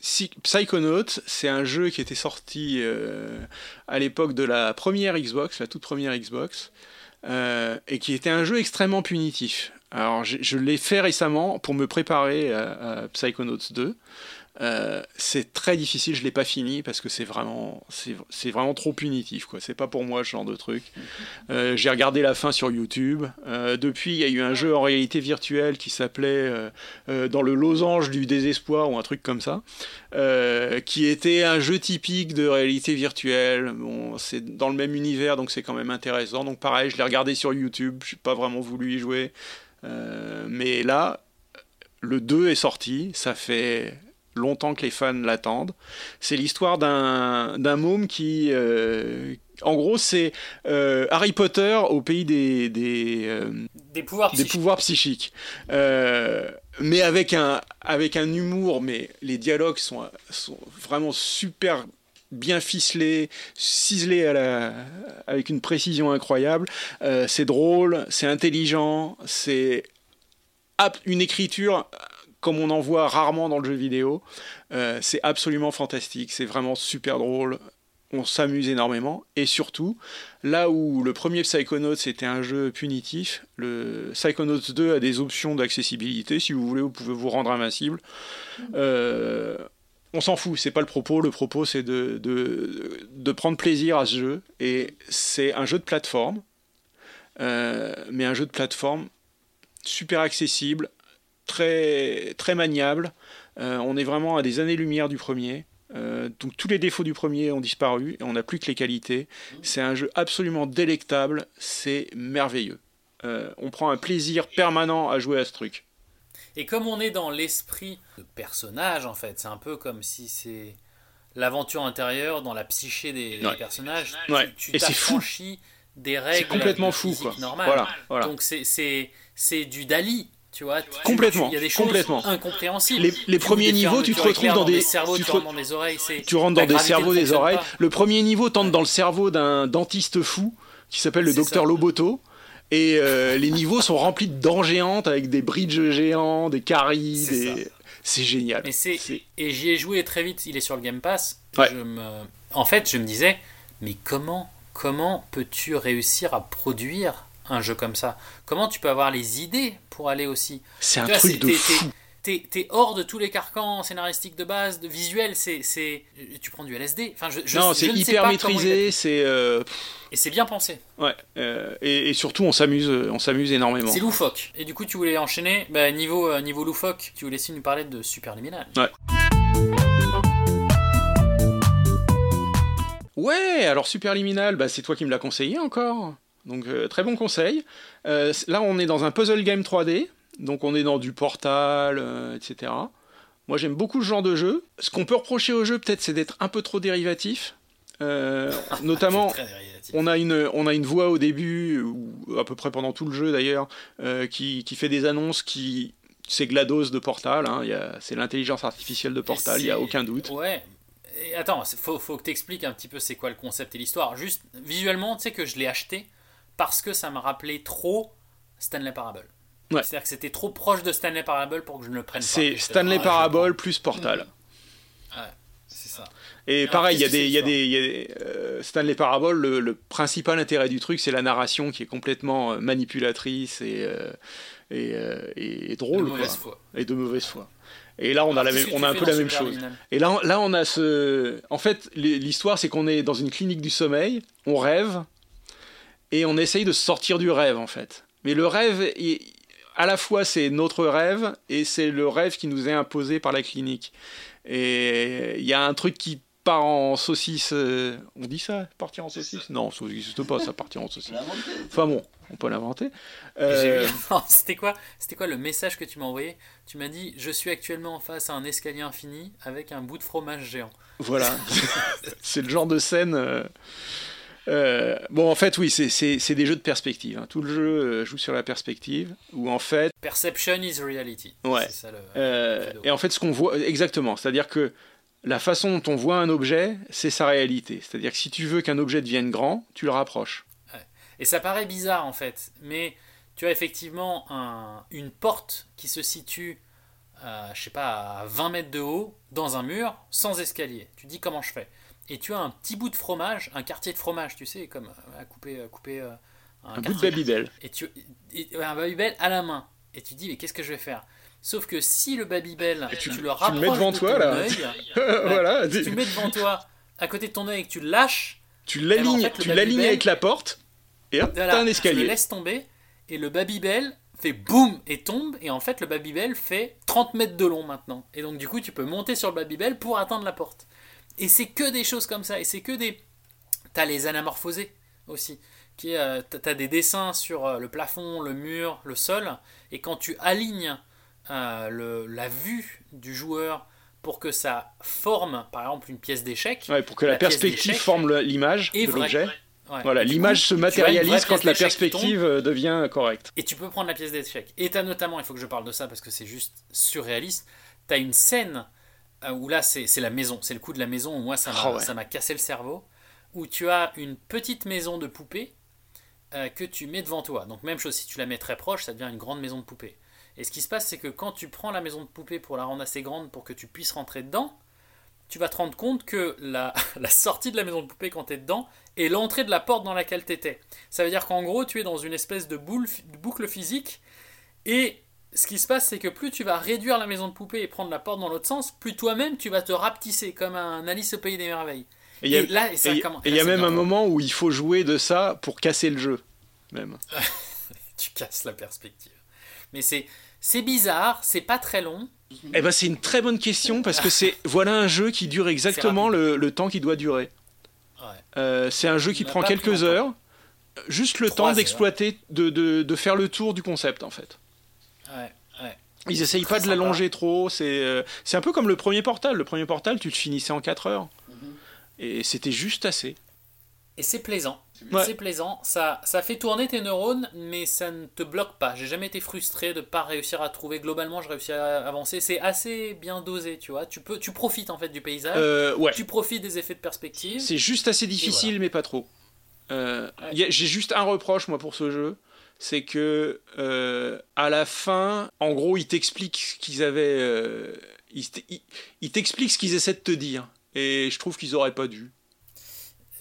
Psy- Psychonauts, c'est un jeu qui était sorti euh, à l'époque de la première Xbox, la toute première Xbox, euh, et qui était un jeu extrêmement punitif. Alors je l'ai fait récemment pour me préparer à, à Psychonauts 2. Euh, c'est très difficile, je l'ai pas fini parce que c'est vraiment, c'est vraiment trop punitif quoi. C'est pas pour moi ce genre de truc. Euh, J'ai regardé la fin sur YouTube. Euh, depuis, il y a eu un jeu en réalité virtuelle qui s'appelait dans le losange du désespoir ou un truc comme ça, qui était un jeu typique de réalité virtuelle. Bon, c'est dans le même univers, donc c'est quand même intéressant. Donc pareil, je l'ai regardé sur YouTube. Je n'ai pas vraiment voulu y jouer, mais là, le 2 est sorti. Ça fait longtemps que les fans l'attendent. C'est l'histoire d'un d'un môme qui, euh, en gros, c'est euh, Harry Potter au pays des, des, euh, Des pouvoirs des psychiques. pouvoirs psychiques. Mais avec un, avec un humour, mais les dialogues sont, sont vraiment super bien ficelés, ciselés à la, avec une précision incroyable. Euh, c'est drôle, c'est intelligent, c'est une écriture comme on en voit rarement dans le jeu vidéo. Euh, c'est absolument fantastique, c'est vraiment super drôle. On s'amuse énormément et surtout, là où le premier Psychonauts c'était un jeu punitif, le Psychonauts 2 a des options d'accessibilité. Si vous voulez, vous pouvez vous rendre invincible. Euh, on s'en fout, c'est pas le propos. Le propos, c'est de, de, de prendre plaisir à ce jeu. Et c'est un jeu de plateforme, euh, mais un jeu de plateforme super accessible, très, très maniable. Euh, on est vraiment à des années-lumière du premier. Euh, donc tous les défauts du premier ont disparu et on n'a plus que les qualités. C'est un jeu absolument délectable, c'est merveilleux. Euh, on prend un plaisir permanent à jouer à ce truc. Et comme on est dans l'esprit de personnage, en fait, c'est un peu comme si c'est l'aventure intérieure dans la psyché des, personnages. Ouais. Tu, Et tu c'est fou. t'affranchis des règles C'est complètement fou, quoi. normale. Voilà, voilà. Donc c'est c'est c'est du Dali, tu vois. Tu- Complètement, Il y a des choses complètement. incompréhensibles. Les- premiers des niveaux, tu te retrouves dans des- cerveaux, tu rentres re- dans des oreilles. Tu rentres dans des cerveaux, des oreilles. pas. Le premier niveau tente dans le cerveau d'un dentiste fou qui s'appelle le docteur ça. Loboto. Et euh, les niveaux sont remplis de dents géantes avec des bridges géants, des caries. C'est Des... c'est génial. Mais c'est C'est- et j'y ai joué très vite. Il est sur le Game Pass. Ouais. Je me... En fait, je me disais, mais comment, comment peux-tu réussir à produire un jeu comme ça Comment tu peux avoir les idées pour aller aussi C'est un vois, truc de t'es- fou. t'es- hors de tous les carcans scénaristiques de base, de visuel. C'est, tu prends du LSD. Enfin, je, je- non, c'est hyper maîtrisé, c'est euh, Et c'est bien pensé. ouais, euh, et, et surtout on s'amuse, on s'amuse énormément. C'est loufoque. Et du coup, tu voulais enchaîner. Bah, niveau, euh, niveau loufoque, tu voulais aussi nous parler de Superliminal. Ouais, alors Superliminal, bah, c'est toi qui me l'as conseillé encore. Donc euh, très bon conseil. Euh, là, on est dans un puzzle game 3D, donc on est dans du Portal, euh, etc. Moi, j'aime beaucoup ce genre de jeu. Ce qu'on peut reprocher au jeu, peut-être, c'est d'être un peu trop dérivatif. Euh, notamment, dérivatif. on a une, on a une voix au début, ou à peu près pendant tout le jeu d'ailleurs, euh, qui, qui fait des annonces qui. C'est GLaDOS de Portal, hein, c'est l'intelligence artificielle de Portal, il n'y a aucun doute. Ouais. Et attends, faut, faut que t'expliques un petit peu c'est quoi le concept et l'histoire. Juste visuellement, tu sais que je l'ai acheté parce que ça me rappelait trop Stanley Parable. Ouais. C'est-à-dire que c'était trop proche de Stanley Parable pour que je ne le prenne pas. C'est Stanley Parable plus Portal. Ouais, c'est ça. Et pareil, il y a des, c'est il y a l'histoire des, il y a des- euh, Stanley Parable, le, le principal intérêt du truc, c'est la narration qui est complètement euh, manipulatrice et, euh, et, euh, et- et De drôle, mauvaise quoi. foi. et de mauvaise foi. Et là, on a, la même- on un peu la même chose. Et là, là, on a ce. En fait, l'histoire, c'est qu'on est dans une clinique du sommeil, on rêve, et on essaye de sortir du rêve, en fait. Mais le rêve, il- à la fois, c'est notre rêve, et c'est le rêve qui nous est imposé par la clinique. Et il y a un truc qui part en saucisse. euh, On dit ça Partir en saucisse? Non, ça n'existe pas, ça, partir en saucisse. Enfin bon, on peut l'inventer. Euh, C'était quoi, c'était quoi le message que tu m'as envoyé? Tu m'as dit Je suis actuellement face à un escalier infini avec un bout de fromage géant. Voilà, c'est le genre de scène. euh, euh, bon, en fait, oui, c'est- des jeux de perspective. hein. Tout le jeu euh, joue sur la perspective, où en fait, Perception is reality. Ouais. C'est ça le. euh, et en fait, ce qu'on voit exactement, c'est-à-dire que la façon dont on voit un objet, c'est sa réalité. C'est-à-dire que si tu veux qu'un objet devienne grand, tu le rapproches. Et ça paraît bizarre en fait, mais tu as effectivement un- une porte qui se situe, euh, je sais pas, à 20 mètres de haut, dans un mur, sans escalier. Tu dis comment je fais? Et tu as un petit bout de fromage, un quartier de fromage, tu sais, comme euh, à couper, à couper euh, Un bout de. Babybel. Et tu et- un Babybel à la main. Et tu dis mais qu'est-ce que je vais faire? Sauf que si le Babybel, tu, le rapproches mets devant de toi, ton là. voilà, si tu le mets devant toi, à côté de ton œil et que tu le lâches, tu l'alignes en fait, le tu l'alignes avec la porte, et hop, voilà, t'as un Tu le escalier. laisses tomber et le Babybel fait boum et tombe et en fait le Babybel fait 30 mètres de long maintenant. Et donc du coup tu peux monter sur le Babybel pour atteindre la porte. Et c'est que des choses comme ça et c'est que des... T'as les anamorphosés aussi. Qui euh, t'as- des dessins sur euh, le plafond, le mur, le sol et quand tu alignes euh, le- la vue du joueur pour que ça forme par exemple une pièce d'échec. Ouais, pour que la, perspective forme l'image de l'objet. Ouais. Voilà, l'image se matérialise quand la perspective devient correcte. Et tu peux prendre la pièce d'échec. Et t'as notamment, il faut que je parle de ça parce que c'est juste surréaliste, t'as une scène où là c'est la maison, c'est le coup de la maison où moi ça m'a Ah ouais. cassé le cerveau, où tu as une petite maison de poupée euh, que tu mets devant toi. Donc même chose, si tu la mets très proche, ça devient une grande maison de poupée. Et ce qui se passe, c'est que quand tu prends la maison de poupée pour la rendre assez grande pour que tu puisses rentrer dedans, tu vas te rendre compte que la, la sortie de la maison de poupée quand tu es dedans est l'entrée de la porte dans laquelle tu étais. Ça veut dire qu'en gros, tu es dans une espèce de, boule, de boucle physique et ce qui se passe, c'est que plus tu vas réduire la maison de poupée et prendre la porte dans l'autre sens, plus toi-même tu vas te rapetisser comme un Alice au pays des merveilles. Et il y a, là, il y même un moment où il faut jouer de ça pour casser le jeu. Même. Tu casses la perspective. Mais c'est c'est bizarre, c'est pas très long. Eh ben c'est une très bonne question parce que c'est voilà un jeu qui dure exactement le, le temps qu'il doit durer. Ouais. Euh, c'est un jeu qui prend quelques heures, juste le Trois temps d'exploiter, de, de, de faire le tour du concept en fait. Ouais, ouais. Ils essayent pas de l'allonger trop. C'est euh, c'est un peu comme le premier Portal. Le premier Portal, tu le finissais en 4 heures. Et c'était juste assez. Et c'est plaisant. Ouais. C'est plaisant. Ça, ça fait tourner tes neurones, mais ça ne te bloque pas. J'ai jamais été frustré de pas réussir à trouver. Globalement, je réussis à avancer. C'est assez bien dosé, tu vois. Tu, peux, tu profites en fait du paysage. Euh, ouais. Tu profites des effets de perspective. C'est juste assez difficile, mais pas trop. Euh, J'ai juste un reproche, moi, pour ce jeu. C'est que euh, à la fin, en gros, ils t'expliquent ce qu'ils avaient. euh, ils t'expliquent ce qu'ils essaient de te dire. Et je trouve qu'ils auraient pas dû.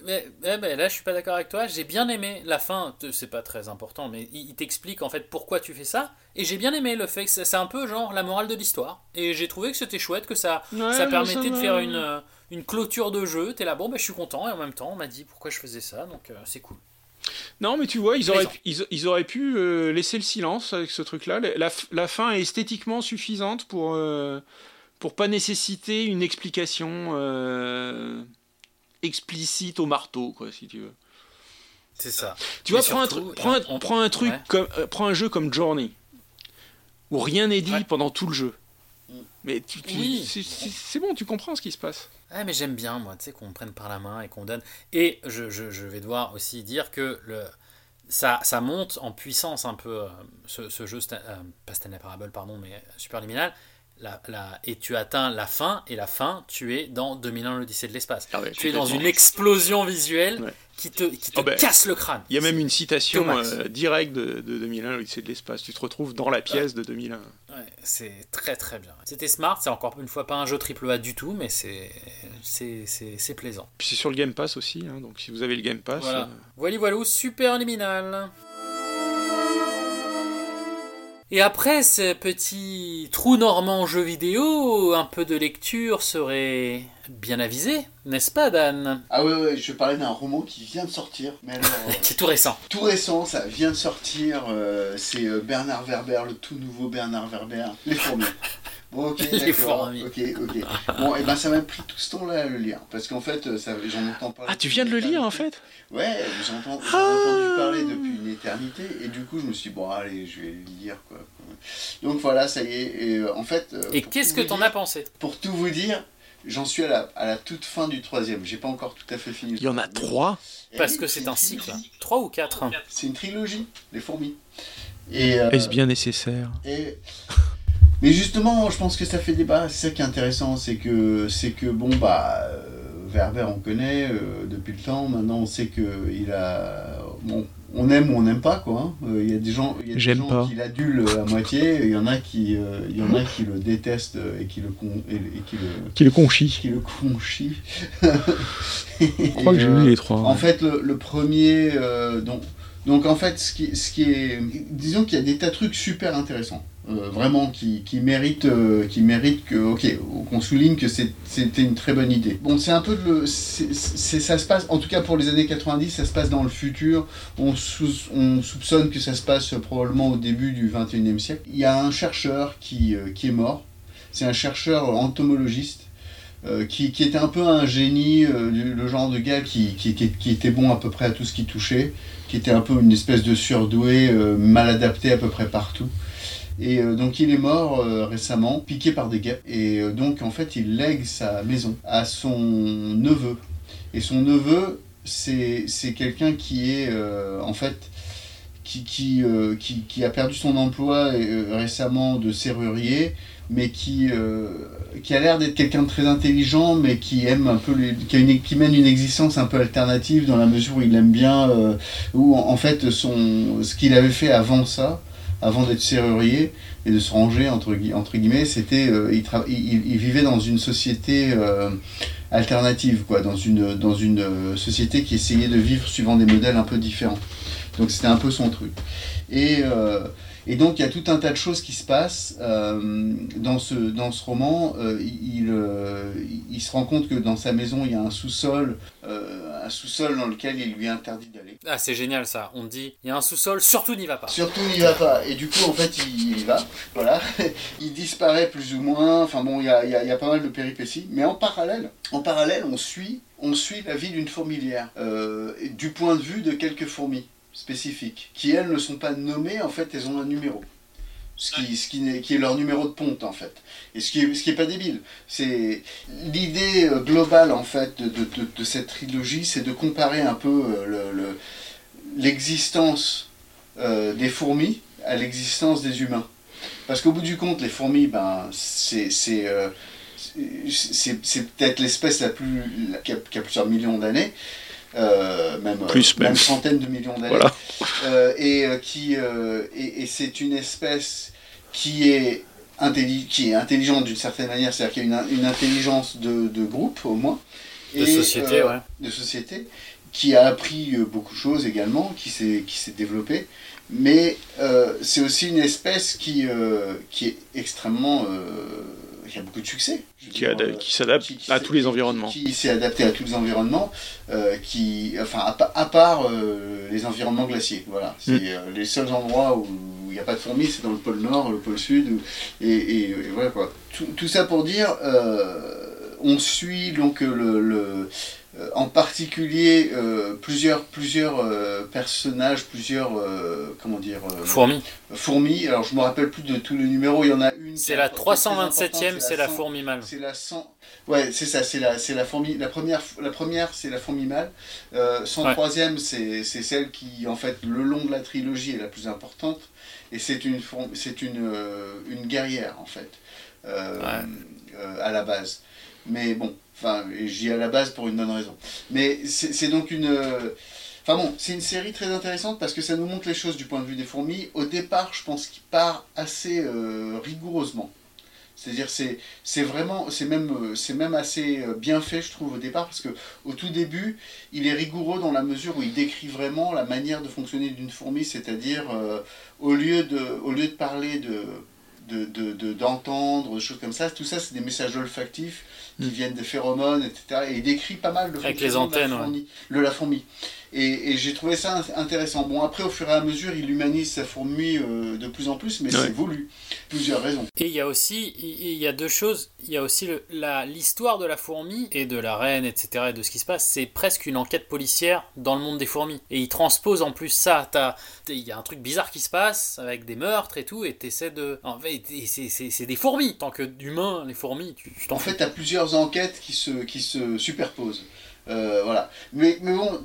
Mais, mais là, je suis pas d'accord avec toi. J'ai bien aimé la fin. te- C'est pas très important, mais il, il t'explique en fait pourquoi tu fais ça. Et j'ai bien aimé le fait que c'est un peu genre la morale de l'histoire. Et j'ai trouvé que c'était chouette, que ça, Ouais, ça permettait ça de faire une, euh, une clôture de jeu. T'es là, bon, bah, je suis content. Et en même temps, on m'a dit pourquoi je faisais ça. Donc, euh, c'est cool. Non, mais tu vois, ils auraient, pu- ils, ils auraient pu euh, laisser le silence avec ce truc-là. La, fin est esthétiquement suffisante pour, euh, pour pas nécessiter une explication euh, explicite au marteau, quoi, si tu veux. C'est ça. Tu vois, prends un, surtout, tru- prends un- on- prends un truc ouais. comme, prends un jeu comme Journey, où rien n'est dit Ouais. pendant tout le jeu. Mais tu- tu- Oui. c'est- bon, tu comprends ce qui se passe. Ouais, mais j'aime bien, moi, tu sais, qu'on me prenne par la main et qu'on donne. Et je, je- je vais devoir aussi dire que le, ça, ça monte en puissance un peu, euh, ce, ce jeu, euh, pas Stanley Parable, pardon, mais Superliminal. La, la, et tu atteins la fin, et la fin, tu es dans 2001, l'Odyssée de l'espace. Ah ouais, tu es dans une explosion visuelle Ouais. qui te, qui te Oh ben, casse le crâne. Il y a même une citation euh, directe de, de 2001, l'Odyssée de l'espace. Tu te retrouves dans la pièce de 2001. Ouais, c'est très très bien. C'était smart, c'est encore une fois pas un jeu triple A du tout, mais c'est c'est- c'est c'est plaisant. Puis c'est sur le Game Pass aussi, hein, donc si vous avez le Game Pass. Voilà. euh, Voilà, voilà, super liminal. Et après ce petit trou normand jeu vidéo, un peu de lecture serait bien avisé, n'est-ce pas Dan? Ah ouais, ouais, je parlais d'un roman qui vient de sortir. Mais alors, euh, Qui est tout récent. tout récent, ça vient de sortir. euh, c'est euh, Bernard Werber, le tout nouveau Bernard Werber. Les fourmis. Ok, d'accord. fourmis. Ok, ok. Bon, et ben ça m'a pris tout ce temps-là à le lire. Parce qu'en fait, ça- j'en entends parler. Ah, tu viens de le lire en fait Ouais, j'entends j'en ai entendu parler depuis une éternité. Et du coup, je me suis dit, bon, allez, je vais le lire, quoi. Donc voilà, ça y est. Et euh, en fait. euh, Et qu'est-ce que t'en as pensé? Pour tout vous dire, j'en suis à la, à la toute fin du troisième. J'ai pas encore tout à fait fini. Il y en a trois. Et Parce oui, que c'est un cycle. 3 ou 4 C'est une trilogie, les fourmis. Et, euh, Est-ce bien nécessaire? et- Mais justement, je pense que ça fait débat. C'est ça qui est intéressant, c'est que c'est que bon bah euh, Werber on connaît euh, depuis le temps. Maintenant on sait que il a bon. On aime ou on n'aime pas quoi. hein. Euh, Il y a des gens, y a des gens qui l'adulent à moitié. Il y en a qui, euh, il y en a qui le détestent et qui le con, et, et qui le Qui le conchit qui le conchit. Je crois que j'ai lu les trois. En fait, le, le premier, donc, donc en fait, ce qui, ce qui est, disons qu'il y a des tas de trucs super intéressants, euh, vraiment qui, qui méritent, euh, qui méritent que, ok, qu'on souligne que c'était une très bonne idée. Bon, c'est un peu de le, ça se passe, en tout cas pour les années 90, ça se passe dans le futur. On, soupçonne que ça se passe probablement au début du 21e siècle. Il y a un chercheur qui, euh, qui est mort. C'est un chercheur entomologiste qui, qui était un peu un génie, le genre de gars qui, qui, qui- était bon à peu près à tout ce qui touchait, qui était un peu une espèce de surdoué, mal adapté à peu près partout. Et euh, donc il est mort euh, récemment, piqué par des guêpes. Et euh, donc en fait il lègue sa maison à son neveu. Et son neveu, c'est quelqu'un qui est en fait qui, qui, qui, a perdu son emploi récemment de serrurier, mais qui, qui a l'air d'être quelqu'un de très intelligent, mais qui aime un peu qui, mène une existence un peu alternative dans la mesure où il aime bien, en, en fait son, ce qu'il avait fait avant ça, avant d'être serrurier et de se ranger entre, gui- entre guillemets, c'était euh, il, vivait dans une société euh, alternative, quoi, dans une, dans une euh, société qui essayait de vivre suivant des modèles un peu différents. Donc c'était un peu son truc. Et, et donc il y a tout un tas de choses qui se passent euh, dans, ce, dans ce roman. Euh, il, euh, il- se rend compte que dans sa maison il y a un sous-sol, un sous-sol dans lequel il lui est interdit d'aller. Ah, c'est génial ça. On dit, il y a un sous-sol, surtout n'y va pas. Surtout n'y va pas. Et du coup, en fait, il y va. Voilà. Il disparaît plus ou moins. Enfin bon, il y a, il y a- il y a pas mal de péripéties. Mais en parallèle, en parallèle, on suit, on suit la vie d'une fourmilière. euh, du point de vue de quelques fourmis spécifiques. Qui, elles, ne sont pas nommées. En fait, elles ont un numéro. Ce qui, ce qui, n'est- qui est leur numéro de ponte, en fait. Et ce qui est, ce qui est pas débile. C'est l'idée euh, globale, en fait, de, de, de- de cette trilogie, c'est de comparer un peu euh, le- le- l'existence euh, des fourmis à l'existence des humains. Parce qu'au bout du compte, les fourmis, ben, c'est c'est, euh, peut-être l'espèce la plus la- qui a, qui a plusieurs millions d'années. Euh, même, Plus, même même. centaines de millions d'années. Voilà. Euh, et euh, qui euh, et, et c'est une espèce qui est, qui est intelligente d'une certaine manière, c'est-à-dire qu'il y a une, une intelligence de, de groupe au moins. De société, ouais. De société, qui a appris euh, beaucoup de choses également, qui s'est qui s'est développée. Mais euh, c'est aussi une espèce qui, euh, qui est extrêmement... qui a beaucoup de succès. Qui, euh, qui s'adapte à tous les environnements. qui s'est adapté à tous les environnements, euh, qui, enfin, à, pa- à part euh, les environnements glaciers. Voilà, c'est Mm. euh, les seuls endroits où il n'y a pas de fourmis, c'est dans le pôle Nord, le pôle Sud, où- et, et- et voilà quoi. Tout, tout ça pour dire, on suit donc le, le- en particulier euh, plusieurs, plusieurs euh, personnages, plusieurs, euh, comment dire, euh, Fourmi. fourmis. Alors je me rappelle plus de tous les numéros, il y en a une. C'est la est très importante, 327ème, c'est la 100. fourmi mâle. C'est la 100. Ouais, c'est ça, c'est la, c'est la fourmi. La première, la première c'est la fourmi mâle. Euh, 103ème, c'est, c'est celle qui, en fait, le long de la trilogie est la plus importante. Et c'est une, c'est une, euh, une guerrière, en fait, euh, euh, à la base. Mais bon, enfin, je dis à la base pour une bonne raison. Mais c'est, donc une. euh, Enfin bon, c'est une série très intéressante parce que ça nous montre les choses du point de vue des fourmis. Au départ, je pense qu'il part assez euh, rigoureusement. C'est-à-dire c'est c'est vraiment c'est même euh, c'est même assez bien fait je trouve au départ parce que au tout début il est rigoureux dans la mesure où il décrit vraiment la manière de fonctionner d'une fourmi c'est-à-dire au lieu de au lieu de parler de de, de, de- d'entendre, des choses comme ça, tout ça c'est des messages olfactifs qui viennent des phéromones, etc. Et il décrit pas mal de Avec les fonctionnement de la antennes, ouais. fourmi- de la fourmi. Et, et j'ai trouvé ça int- intéressant. Bon, après, au fur et à mesure, il humanise sa fourmi euh, de plus en plus, mais Ouais. c'est voulu. Plusieurs raisons. Et il y a aussi, il y a deux choses. Il y a aussi le- la- l'histoire de la fourmi et de la reine, etc. et de ce qui se passe. C'est presque une enquête policière dans le monde des fourmis. Et il transpose en plus ça. T'as- t'as- Il y a un truc bizarre qui se passe avec des meurtres et tout, et t'essaies de. En fait, c'est- des fourmis. Tant que d'humains, les fourmis, tu t'en En fait, tu as enquêtes qui se, qui se superposent. Euh, voilà. Mais bon,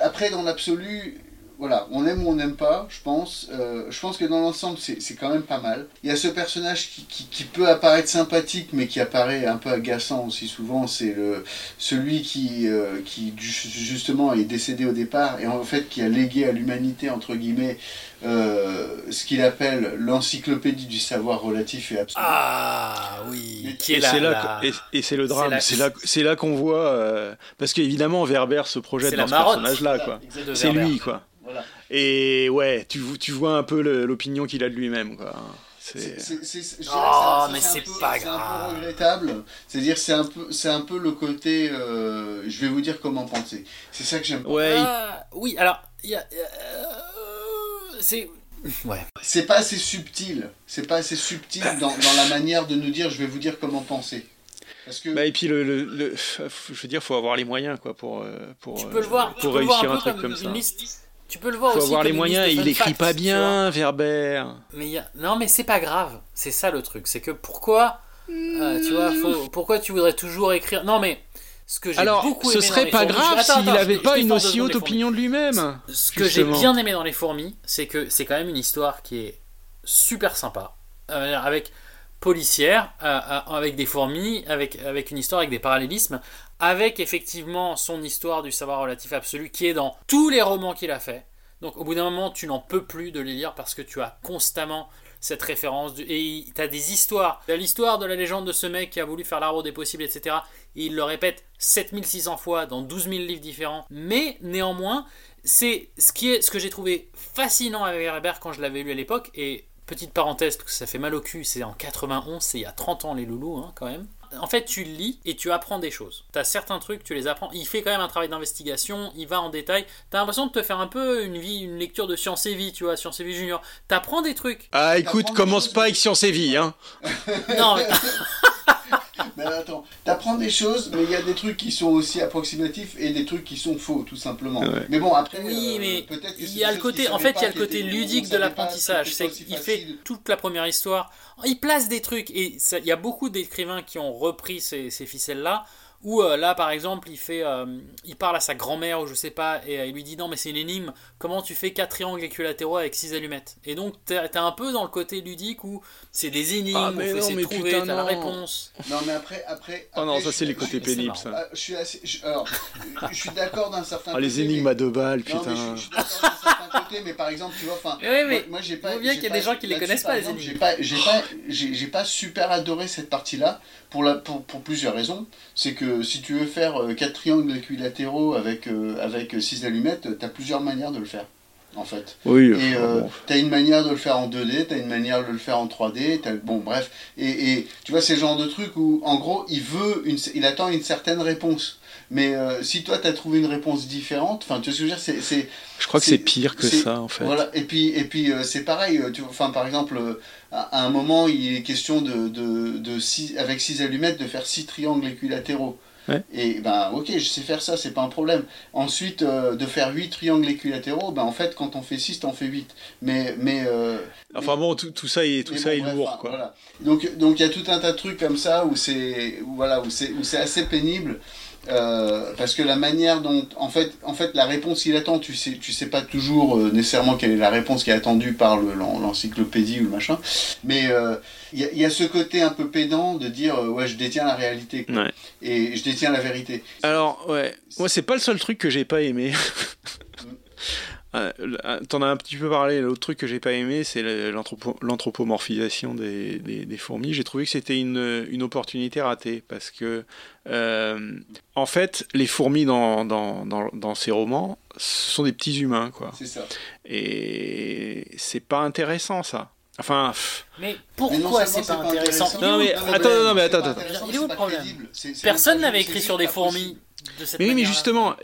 après, dans l'absolu, voilà, on aime ou on n'aime pas, je pense. Euh, je pense que dans l'ensemble, c'est quand même pas mal. Il y a ce personnage qui, qui, qui peut apparaître sympathique, mais qui apparaît un peu agaçant aussi souvent. C'est le celui qui, euh, qui justement est décédé au départ et en fait qui a légué à l'humanité, entre guillemets, euh, ce qu'il appelle l'encyclopédie du savoir relatif et absolu. Ah oui, qui est là, et, et c'est le drame, c'est là, qu'on voit, euh, parce qu'évidemment Werber se projette dans ce personnage-là, C'est lui, quoi. Et ouais, tu, tu vois un peu l'opinion qu'il a de lui-même, quoi. C'est- Oh, mais un c'est peu- pas C'est un grave. peu regrettable. C'est-à-dire, c'est un peu, c'est un peu le côté. euh, je vais vous dire comment penser. C'est ça que j'aime. Ouais, il- Ah, oui, alors, il y a. euh, c'est. Ouais. C'est pas assez subtil. C'est pas assez subtil dans, dans la manière de nous dire. Je vais vous dire comment penser. Parce que. Bah, et puis le, le- le- je veux dire, faut avoir les moyens, quoi, pour euh, pour Tu euh, peux le voir, tu pour peux le voir réussir un truc comme, comme une ça. liste. Tu peux le voir Faut aussi avoir comme les moyens. il écrit facts, pas bien. Mais y a... Non, mais c'est pas grave. C'est ça le truc. C'est que pourquoi. euh, tu vois, faut... pourquoi tu voudrais toujours écrire? Non, mais. Ce que j'ai Alors, beaucoup ce aimé dans serait les pas fourmis- grave s'il attends, avait je- je pas une aussi haute opinion de lui-même. Ce que j'ai bien aimé dans les fourmis, c'est que c'est quand même une histoire qui est super sympa. Euh, avec policière, euh, avec des fourmis, avec, avec une histoire avec des parallélismes, avec effectivement son histoire du savoir relatif absolu qui est dans tous les romans qu'il a fait. Donc au bout d'un moment, tu n'en peux plus de les lire parce que tu as constamment cette référence. Et tu as des histoires. Tu as l'histoire de la légende de ce mec qui a voulu faire l'arbre des possibles, etc. Et il le répète 7600 fois dans 12 000 livres différents. Mais néanmoins, c'est ce, qui est, ce que j'ai trouvé fascinant avec Herbert quand je l'avais lu à l'époque. Et petite parenthèse, parce que ça fait mal au cul, c'est en 91, c'est il y a 30 ans les loulous hein, quand même. En fait, tu lis et tu apprends des choses. Tu as certains trucs, tu les apprends. Il fait quand même un travail d'investigation, il va en détail. Tu as l'impression de te faire un peu une vie, une lecture de Science et Vie, tu vois, Science et Vie Junior. Tu apprends des trucs. Ah, écoute, commence pas avec Science et Vie, hein. Non, mais- Mais attends, t'apprends des choses, mais il y a des trucs qui sont aussi approximatifs et des trucs qui sont faux, tout simplement. Ouais. Mais bon, après. Oui, euh, mais peut-être que il y a le côté, en fait, il y a le côté ludique de l'apprentissage. C'est qu'il fait toute la première histoire. Il place des trucs et il y a beaucoup d'écrivains qui ont repris ces, ces ficelles-là Ou euh, là, par exemple, il fait, euh, il parle à sa grand-mère ou je sais pas, et euh, il lui dit non mais c'est une énigme. Comment tu fais quatre triangles équilatéraux avec six allumettes? Et donc t'es un peu dans le côté ludique où c'est des énigmes, Ah, on mais non, de mais trouver, putain, t'as la réponse. Non, mais après. après, Oh non, après, ça, je c'est suis- les côtés pénibles, ça. Ah, Je suis, assez, je, alors, je suis d'accord d'un certain Ah, les côté, énigmes mais- à deux balles, Non, mais putain. je, je suis d'accord d'un certain côté, mais par exemple, tu vois, enfin. Oui, mais moi, moi, j'ai pas. faut bien j'ai qu'il y ait pas- des gens qui les connaissent pas, les énigmes. J'ai pas super adoré cette partie-là pour, la, pour, pour plusieurs raisons. C'est que si tu veux faire euh, quatre triangles équilatéraux avec, euh, avec six allumettes, tu as plusieurs manières de le faire, en fait. Oui, Et enfin, euh, bon. t'as une manière de le faire en 2D, t'as une manière de le faire en 3D, t'as, bon bref. Et, et tu vois, c'est le genre de truc où, en gros, il veut, une, il attend une certaine réponse. Mais euh, si toi, t'as trouvé une réponse différente, enfin, tu vois ce que je veux dire, c'est... Je crois que c'est pire que ça, en fait. Voilà, et puis, et puis euh, c'est pareil, euh, tu vois, enfin, par exemple, euh, à, à un moment, il est question de, de, de six, avec 6 allumettes de faire 6 triangles équilatéraux. Ouais. Et ben ok, je sais faire ça, c'est pas un problème. Ensuite, euh, de faire 8 triangles équilatéraux, ben en fait, quand on fait 6, t'en fais 8. Mais, mais, euh, Enfin bon, tout, tout ça est, tout mais ça bon, est bref, lourd, enfin, quoi. voilà. Donc donc il y a tout un tas de trucs comme ça où c'est voilà où c'est assez pénible euh, parce que la manière dont en fait en fait la réponse qu'il attend tu sais tu sais pas toujours euh, nécessairement quelle est la réponse qui est attendue par le- l'en- l'encyclopédie ou le machin mais euh, il y, a- il y a ce côté un peu pédant de dire ouais je détiens la réalité. Ouais. et je détiens la vérité Alors, ouais, moi, c'est pas le seul truc que j'ai pas aimé. Euh, T'en as un petit peu parlé, l'autre truc que j'ai pas aimé, c'est l'anthropomorphisation des, des- des fourmis. J'ai trouvé que c'était une, une opportunité ratée, parce que, euh, en fait, les fourmis dans, dans, dans, dans ces romans, ce sont des petits humains, quoi. c'est ça Et c'est pas intéressant, ça. Enfin, pff, Mais pourquoi c'est pas intéressant Non, mais attends, non, mais attends, attends. Il est où le problème Personne n'avait écrit sur des fourmis de cette Mais oui, mais justement,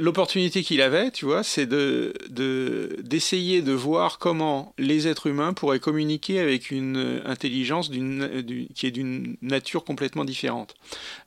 l'opportunité qu'il avait, tu vois, c'est de de- d'essayer de, voir comment les êtres humains pourraient communiquer avec une intelligence d'une- du- qui est d'une nature complètement différente.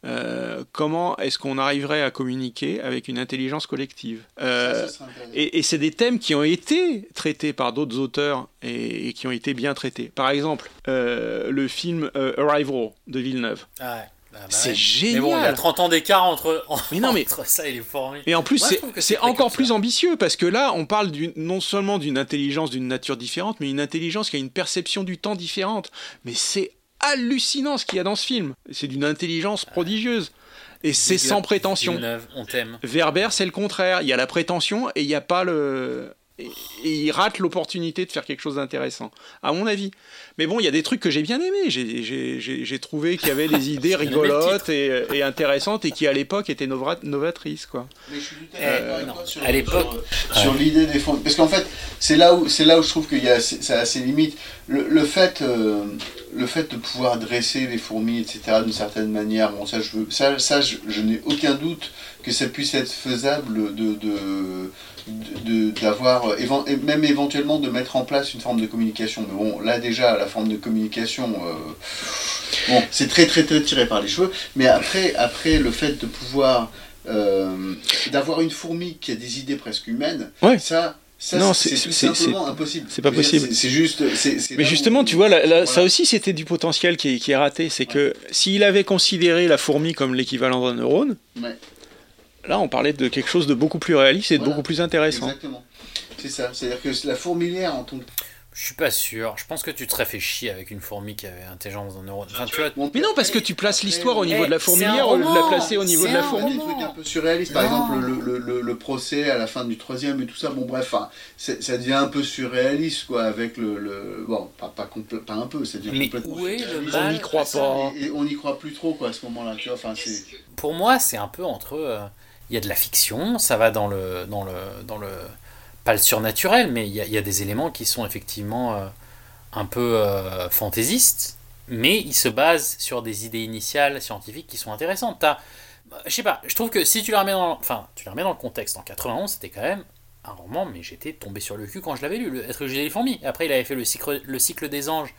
Euh, comment est-ce qu'on arriverait à communiquer avec une intelligence collective? Euh, et, et c'est des thèmes qui ont été traités par d'autres auteurs et, et qui ont été bien traités. Par exemple, euh, le film euh, Arrival de Villeneuve. Ah ouais. Ah bah C'est ouais. génial. Mais bon, il y a 30 ans d'écart entre, Mais non, mais- entre ça et les fourmis. Et en plus, c'est- encore plus ambitieux parce que là, on parle non seulement d'une intelligence d'une nature différente, mais une intelligence qui a une perception du temps différente. Mais c'est hallucinant ce qu'il y a dans ce film. C'est d'une intelligence prodigieuse. Et c'est sans prétention. On t'aime. Werber, c'est le contraire. Il y a la prétention et il n'y a pas le. Et, et il rate l'opportunité de faire quelque chose d'intéressant, à mon avis. Mais bon, il y a des trucs que j'ai bien aimés. J'ai- J'ai j'ai- j'ai trouvé qu'il y avait des idées rigolotes et, et intéressantes et qui, à l'époque, étaient nova- novatrices. Quoi. Mais je suis tout à non. sur, À l'époque- sur, sur l'idée des fonds. Parce qu'en fait, c'est là où c'est là où je trouve qu'il y a c'est c'est assez limite. Le, le fait euh, le fait de pouvoir dresser les fourmis, etc. d'une certaine manière, bon ça je veux ça, ça je, je n'ai aucun doute que ça puisse être faisable de de de- d'avoir euh, même éventuellement de mettre en place une forme de communication mais bon là déjà la forme de communication euh, bon c'est très très très tiré par les cheveux mais après après le fait de pouvoir euh, d'avoir une fourmi qui a des idées presque humaines, Ouais. ça, ça Non, c'est simplement impossible. c'est pas possible. C'est juste. Mais où- justement, tu vois, là, là, ça aussi, c'était du potentiel qui est, qui est raté. C'est que s'il avait considéré la fourmi comme l'équivalent d'un neurone, Ouais, là, on parlait de quelque chose de beaucoup plus réaliste et de Voilà. beaucoup plus intéressant. exactement. C'est ça. C'est-à-dire que la fourmilière en que. Je suis pas sûr. Je pense que tu te serais fait chier avec une fourmi qui avait intelligence d'un neurone. Enfin, tu vois, Mais non, parce que tu places l'histoire au niveau de la fourmilière au lieu de la placer au niveau de la fourmi. des trucs un peu surréalistes, par Non. exemple le, le, le, le procès à la fin du troisième et tout ça, bon bref, c'est- ça devient un peu surréaliste quoi, avec le... le- bon, pas, pas, complè- pas un peu, ça devient Mais complètement où est le surréaliste. mal On n'y croit pas. Et, et on n'y croit plus trop quoi à ce moment-là, tu vois, enfin pour moi, c'est un peu entre. euh, Il y a de la fiction, ça va dans le. Dans le, dans le pas le surnaturel, mais il y a, des éléments qui sont effectivement euh, un peu euh, fantaisistes, mais ils se basent sur des idées initiales scientifiques qui sont intéressantes. T'as- Je sais pas, je trouve que si tu la remets dans, enfin, tu la remets dans le contexte, en 91, c'était quand même un roman, mais j'étais tombé sur le cul quand je l'avais lu, le Être j'ai des fourmis. Après, il avait fait le cycle, le cycle des anges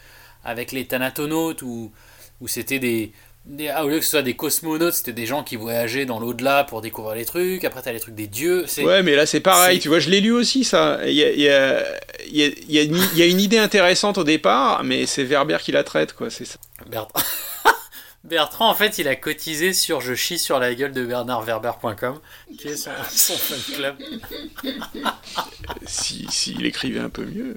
avec les Thanatonautes, où, où c'était des, des- ah, au lieu que ce soit des cosmonautes, c'était des gens qui voyageaient dans l'au-delà pour découvrir les trucs. Après, t'as les trucs des dieux. Ouais, mais là c'est pareil, tu vois, je l'ai lu aussi ça. Il y a, il y a- il y a- il y a une- idée intéressante au départ, mais c'est Werber qui la traite, quoi. C'est ça. Merde. Bertrand, en fait, il a cotisé sur je chie sur la gueule de bernardverber.com, qui est son, son fan club. Si s'il écrivait un peu mieux.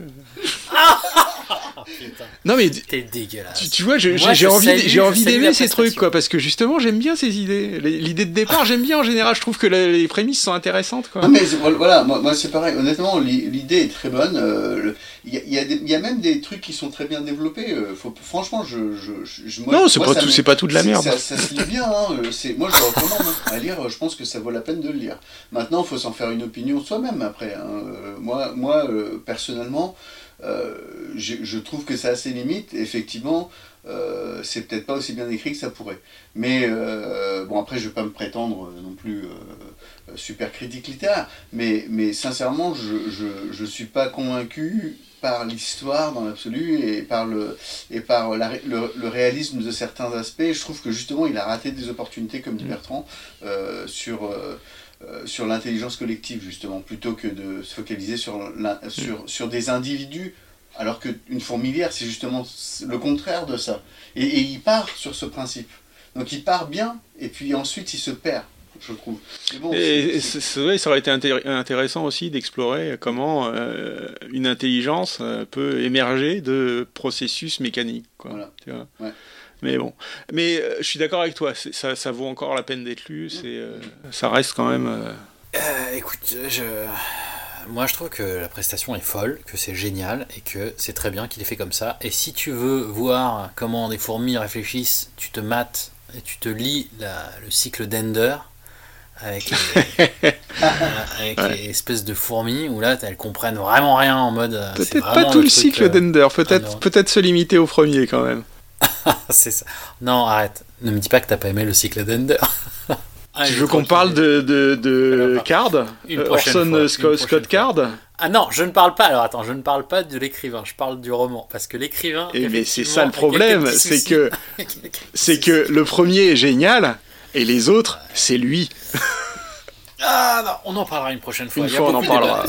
Putain, Non mais t'es dégueulasse. tu, tu vois, j'ai envie, j'ai envie d'aimer ces trucs quoi, parce que justement j'aime bien ces idées. L'idée de départ j'aime bien en général. Je trouve que la- les prémices sont intéressantes quoi. Non, mais voilà, moi, moi, c'est pareil. Honnêtement, l'i- l'idée est très bonne. euh, Il y, a- il y a des- il y a même des trucs qui sont très bien développés. euh, faut- franchement, je, je, je- je- moi- Non, c'est pas tout- c'est pas tout de la merde. Ça, ça se lit bien. hein, euh, c'est- moi, je le recommande hein, à lire. Je pense que ça vaut la peine de le lire. Maintenant, il faut s'en faire une opinion soi-même après. hein. Euh, moi, moi euh, personnellement, euh, je, je trouve que ça a ses limites. Effectivement, euh, c'est peut-être pas aussi bien écrit que ça pourrait. Mais euh, bon, après, je vais pas me prétendre euh, non plus euh, super critique littéraire. Mais, mais sincèrement, je, je, je suis pas convaincu par l'histoire dans l'absolu et par, le, et par la le, le réalisme de certains aspects. Je trouve que justement, il a raté des opportunités, comme dit Bertrand, euh, sur. euh, euh, sur l'intelligence collective justement plutôt que de se focaliser sur, l'in- sur, sur des individus alors qu'une fourmilière c'est justement le contraire de ça et, et il part sur ce principe donc il part bien et puis ensuite il se perd je trouve bon, Et, c'est- vrai, ça aurait été intér- intéressant aussi d'explorer comment euh, une intelligence euh, peut émerger de processus mécaniques. Quoi, Voilà. tu vois. Ouais. Mais bon, mais euh, je suis d'accord avec toi. Ça, ça vaut encore la peine d'être lu. C'est, euh, ça reste quand même. euh, Euh, écoute, je... moi je trouve que la prestation est folle, que c'est génial et que c'est très bien qu'il ait fait comme ça. Et si tu veux voir comment des fourmis réfléchissent, tu te mates et tu te lis la- le cycle d'Ender avec, les, avec les espèces de fourmis où là elles comprennent vraiment rien en mode. euh, Peut-être pas tout le, cycle euh, d'Ender. Peut-être, peut-être se limiter au premier quand même. c'est ça. Non, arrête. Ne me dis pas que t'as pas aimé le cycle d'Ender. Ah, tu veux qu'on parle de, de, de Alors, Card une Euh, Orson fois, euh, Scott, Scott Card Ah non, je ne parle pas. Alors attends, je ne parle pas de l'écrivain, je parle du roman. Parce que l'écrivain. Et mais c'est ça le problème, c'est que c'est que le premier est génial et les autres c'est lui. Ah non, on en parlera une prochaine fois. Une Il y a fois, on en parlera.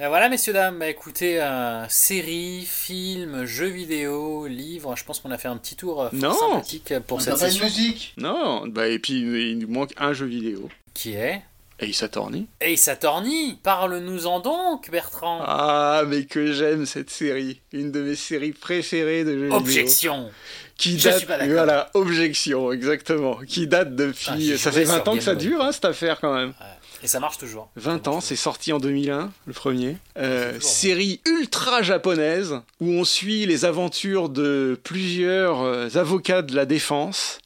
Euh, voilà, messieurs, dames, bah, écoutez, euh, séries, films, jeux vidéo, livres, je pense qu'on a fait un petit tour euh, Non. sympathique pour on cette n'a pas de session musique Non, bah et puis il nous manque un jeu vidéo. qui est Ace Attorney. Ace Attorney. Parle-nous-en donc, Bertrand. Ah, mais que j'aime cette série. Une de mes séries préférées de jeux vidéo. Objection. Qui Je date, suis pas d'accord. Voilà, objection, exactement. Qui date depuis. J'ai ça fait sur 20 ans que ça dure, hein, cette affaire quand même. Et ça marche toujours. 20 ans, c'est sorti en 2001, le premier. Euh, série ultra japonaise où on suit les aventures de plusieurs euh, avocats de la défense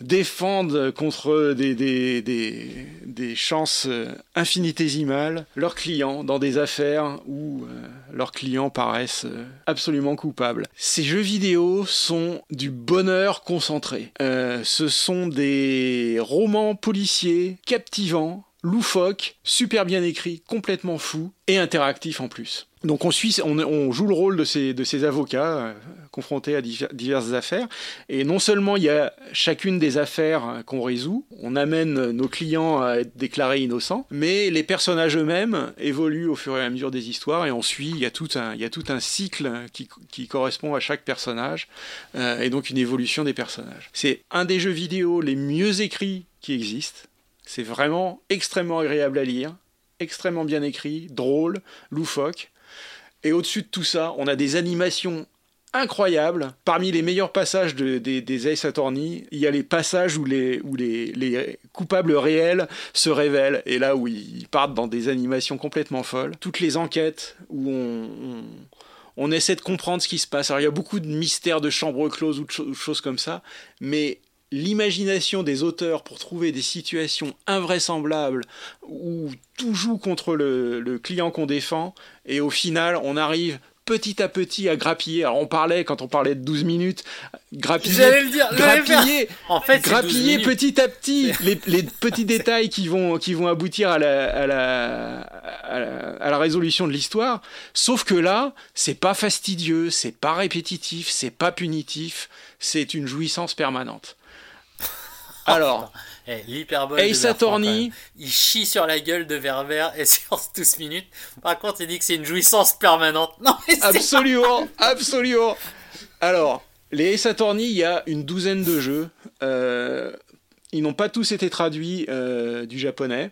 défendent contre des, chances euh, infinitésimales leurs clients dans des affaires où euh, leurs clients paraissent euh, absolument coupables. Ces jeux vidéo sont du bonheur concentré. Ce sont des romans policiers captivants loufoques, super bien écrits, complètement fous et interactifs en plus. Donc on joue le rôle de ces, avocats euh, confrontés à diver- diverses affaires. Et non seulement il y a chacune des affaires qu'on résout, on amène nos clients à être déclarés innocents, mais les personnages eux-mêmes évoluent au fur et à mesure des histoires et on suit, il y a tout un, cycle qui, qui correspond à chaque personnage euh, et donc une évolution des personnages. C'est un des jeux vidéo les mieux écrits qui existent. C'est vraiment extrêmement agréable à lire, extrêmement bien écrit, drôle, loufoque. Et au-dessus de tout ça, on a des animations incroyables. Parmi les meilleurs passages de- des, des Ace Attorney, il y a les passages où les, coupables réels se révèlent. Et là où ils partent dans des animations complètement folles. Toutes les enquêtes où on essaie de comprendre ce qui se passe. Alors il y a beaucoup de mystères de chambres closes ou de cho- choses comme ça. Mais l'imagination des auteurs pour trouver des situations invraisemblables où tout joue contre le, le client qu'on défend et au final on arrive petit à petit à grappiller. Alors on parlait, quand on parlait de 12 minutes, grappiller, J'allais le dire, j'allais le faire. grappiller, En fait, c'est 12 grappiller petit à petit les, les petits détails qui vont, qui vont aboutir à la, à, la, à, la, à la résolution de l'histoire. Sauf que là, c'est pas fastidieux, c'est pas répétitif, c'est pas punitif, c'est une jouissance permanente. Alors, Eh, l'hyperbole de Ace Attorney. Il chie sur la gueule de Verver et sur 12 minutes. Par contre, il dit que c'est une jouissance permanente. Non, mais absolument, absolument. Alors, les Ace Attorney, il y a une douzaine de jeux. Euh, ils n'ont pas tous été traduits euh, du japonais,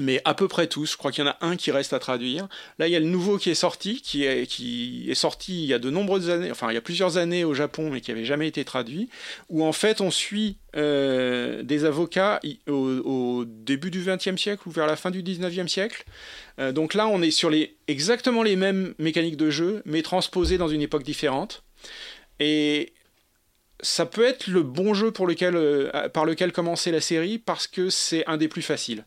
mais à peu près tous. Je crois qu'il y en a un qui reste à traduire. Là, il y a le nouveau qui est sorti, qui est, sorti il y a de nombreuses années, enfin il y a plusieurs années au Japon, mais qui avait jamais été traduit, où en fait on suit euh, des avocats au début du XXe siècle ou vers la fin du XIXe siècle. Euh, donc là, on est sur les, exactement les mêmes mécaniques de jeu, mais transposées dans une époque différente. Et ça peut être le bon jeu pour lequel, euh, par lequel commencer la série parce que c'est un des plus faciles.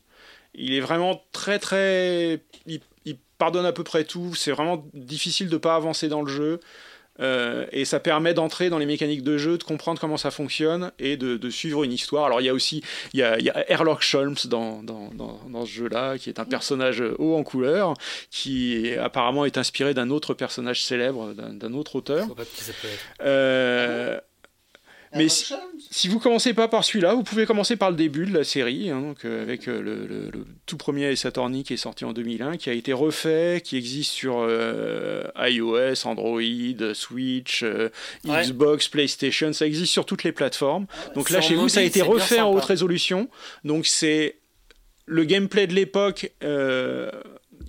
Il est vraiment très très. Il, il pardonne à peu près tout. C'est vraiment difficile de pas avancer dans le jeu. Euh, et ça permet d'entrer dans les mécaniques de jeu, de comprendre comment ça fonctionne et de, de suivre une histoire. Alors il y a aussi il y a, il y a Sholmes dans, dans, dans, dans ce jeu-là, qui est un personnage haut en couleur, qui est- apparemment est inspiré d'un autre personnage célèbre, d'un autre auteur. Euh, mais si, si vous commencez pas par celui-là, vous pouvez commencer par le début de la série, hein, donc, euh, avec euh, le, le- le tout premier Attorney qui est sorti en 2001, qui a été refait, qui existe sur euh, iOS, Android, Switch, Ouais. Xbox, PlayStation, ça existe sur toutes les plateformes. Donc là, chez vous, ça a été refait en haute résolution. Donc c'est le gameplay de l'époque.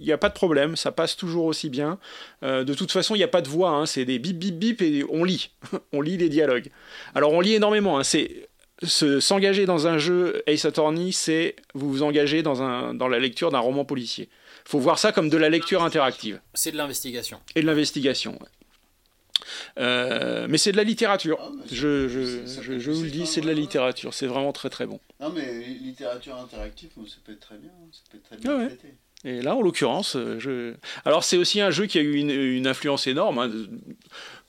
Il n'y a pas de problème, ça passe toujours aussi bien. Euh, de toute façon, il n'y a pas de voix, hein, c'est des bip bip bip et on lit. on lit les dialogues. Alors on lit énormément, hein, c'est se- s'engager dans un jeu Ace Attorney, c'est vous vous engagez dans, un, dans la lecture d'un roman policier. faut voir ça comme de la lecture interactive C'est de l'investigation. et de l'investigation. ouais. Euh, mais c'est de la littérature. Ah, je, je, c'est- ça je- peut- je vous le dis, c'est de la littérature. C'est vraiment très très bon. Non, mais littérature interactive, ça peut être très bien. Ça peut être très bien Ah ouais. traité. Et là, en l'occurrence, euh, alors c'est aussi un jeu qui a eu une, influence énorme. hein.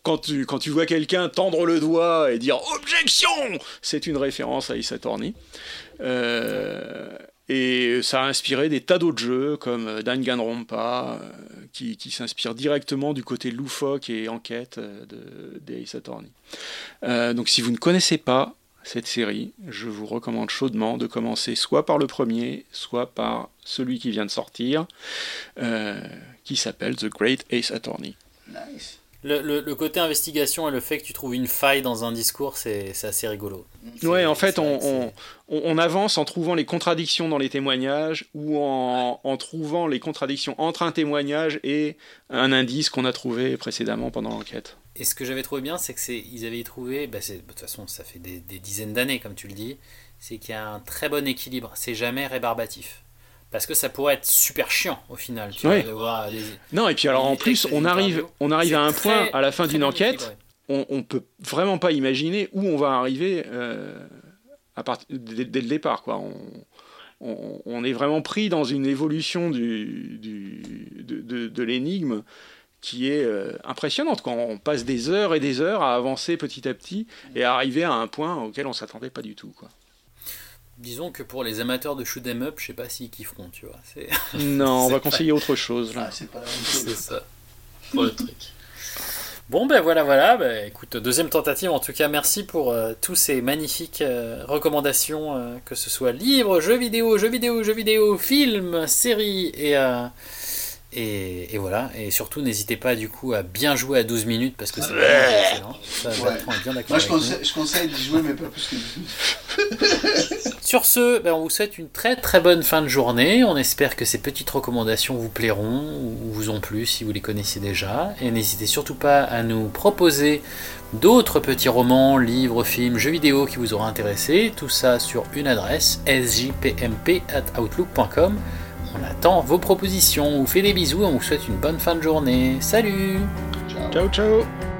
Quand tu, quand tu vois quelqu'un tendre le doigt et dire objection, c'est une référence à Ace Attorney. Euh, et ça a inspiré des tas d'autres jeux comme Danganronpa, euh, qui, qui s'inspire directement du côté loufoque et enquête de, des Ace Attorney. Donc si vous ne connaissez pas cette série, je vous recommande chaudement de commencer soit par le premier, soit par celui qui vient de sortir, euh, qui s'appelle The Great Ace Attorney. Nice. Le, le- le côté investigation et le fait que tu trouves une faille dans un discours, c'est assez rigolo. Ouais, en fait, on, que on, c'est- on- on avance en trouvant les contradictions dans les témoignages ou en, en trouvant les contradictions entre un témoignage et un indice qu'on a trouvé précédemment pendant l'enquête. Et ce que j'avais trouvé bien, c'est que c'est ils avaient trouvé, bah de toute façon, ça fait des, des dizaines d'années, comme tu le dis, c'est qu'il y a un très bon équilibre. C'est jamais rébarbatif. Parce que ça pourrait être super chiant au final. Tu Ouais. vois, de voir des- Non, et puis alors en plus, on arrive, on arrive à un très- point à la fin d'une enquête, on, on peut vraiment pas imaginer où on va arriver euh, à dès, dès le départ. Quoi. On, on- on est vraiment pris dans une évolution du, du- de, de- de l'énigme qui est euh, impressionnante. Quand on passe des heures et des heures à avancer petit à petit et à arriver à un point auquel on s'attendait pas du tout. Quoi. Disons que pour les amateurs de shoot 'em up, je sais pas s'ils kifferont, tu vois. C'est Non, on va pas- conseiller autre chose. Là. Ah, c'est pas la même chose. c'est ça. Pour le truc. Bon ben voilà voilà, ben, écoute, deuxième tentative, en tout cas merci pour euh, tous ces magnifiques euh, recommandations, euh, que ce soit livres, jeux vidéo, jeux vidéo, jeux vidéo, films, séries et, euh, et, et voilà, et surtout n'hésitez pas du coup à bien jouer à 12 minutes parce que c'est excellent. Ça, Ouais. Bertrand est bien d'accord Moi, je conseille, je conseille d'y jouer, mais pas plus que Sur ce, ben, on vous souhaite une très très bonne fin de journée. On espère que ces petites recommandations vous plairont ou vous ont plu si vous les connaissiez déjà. Et n'hésitez surtout pas à nous proposer d'autres petits romans, livres, films, jeux vidéo qui vous auraient intéressé. Tout ça sur une adresse sjpmp.outlook.com. On attend vos propositions. On vous fait des bisous et on vous souhaite une bonne fin de journée. Salut Ciao, ciao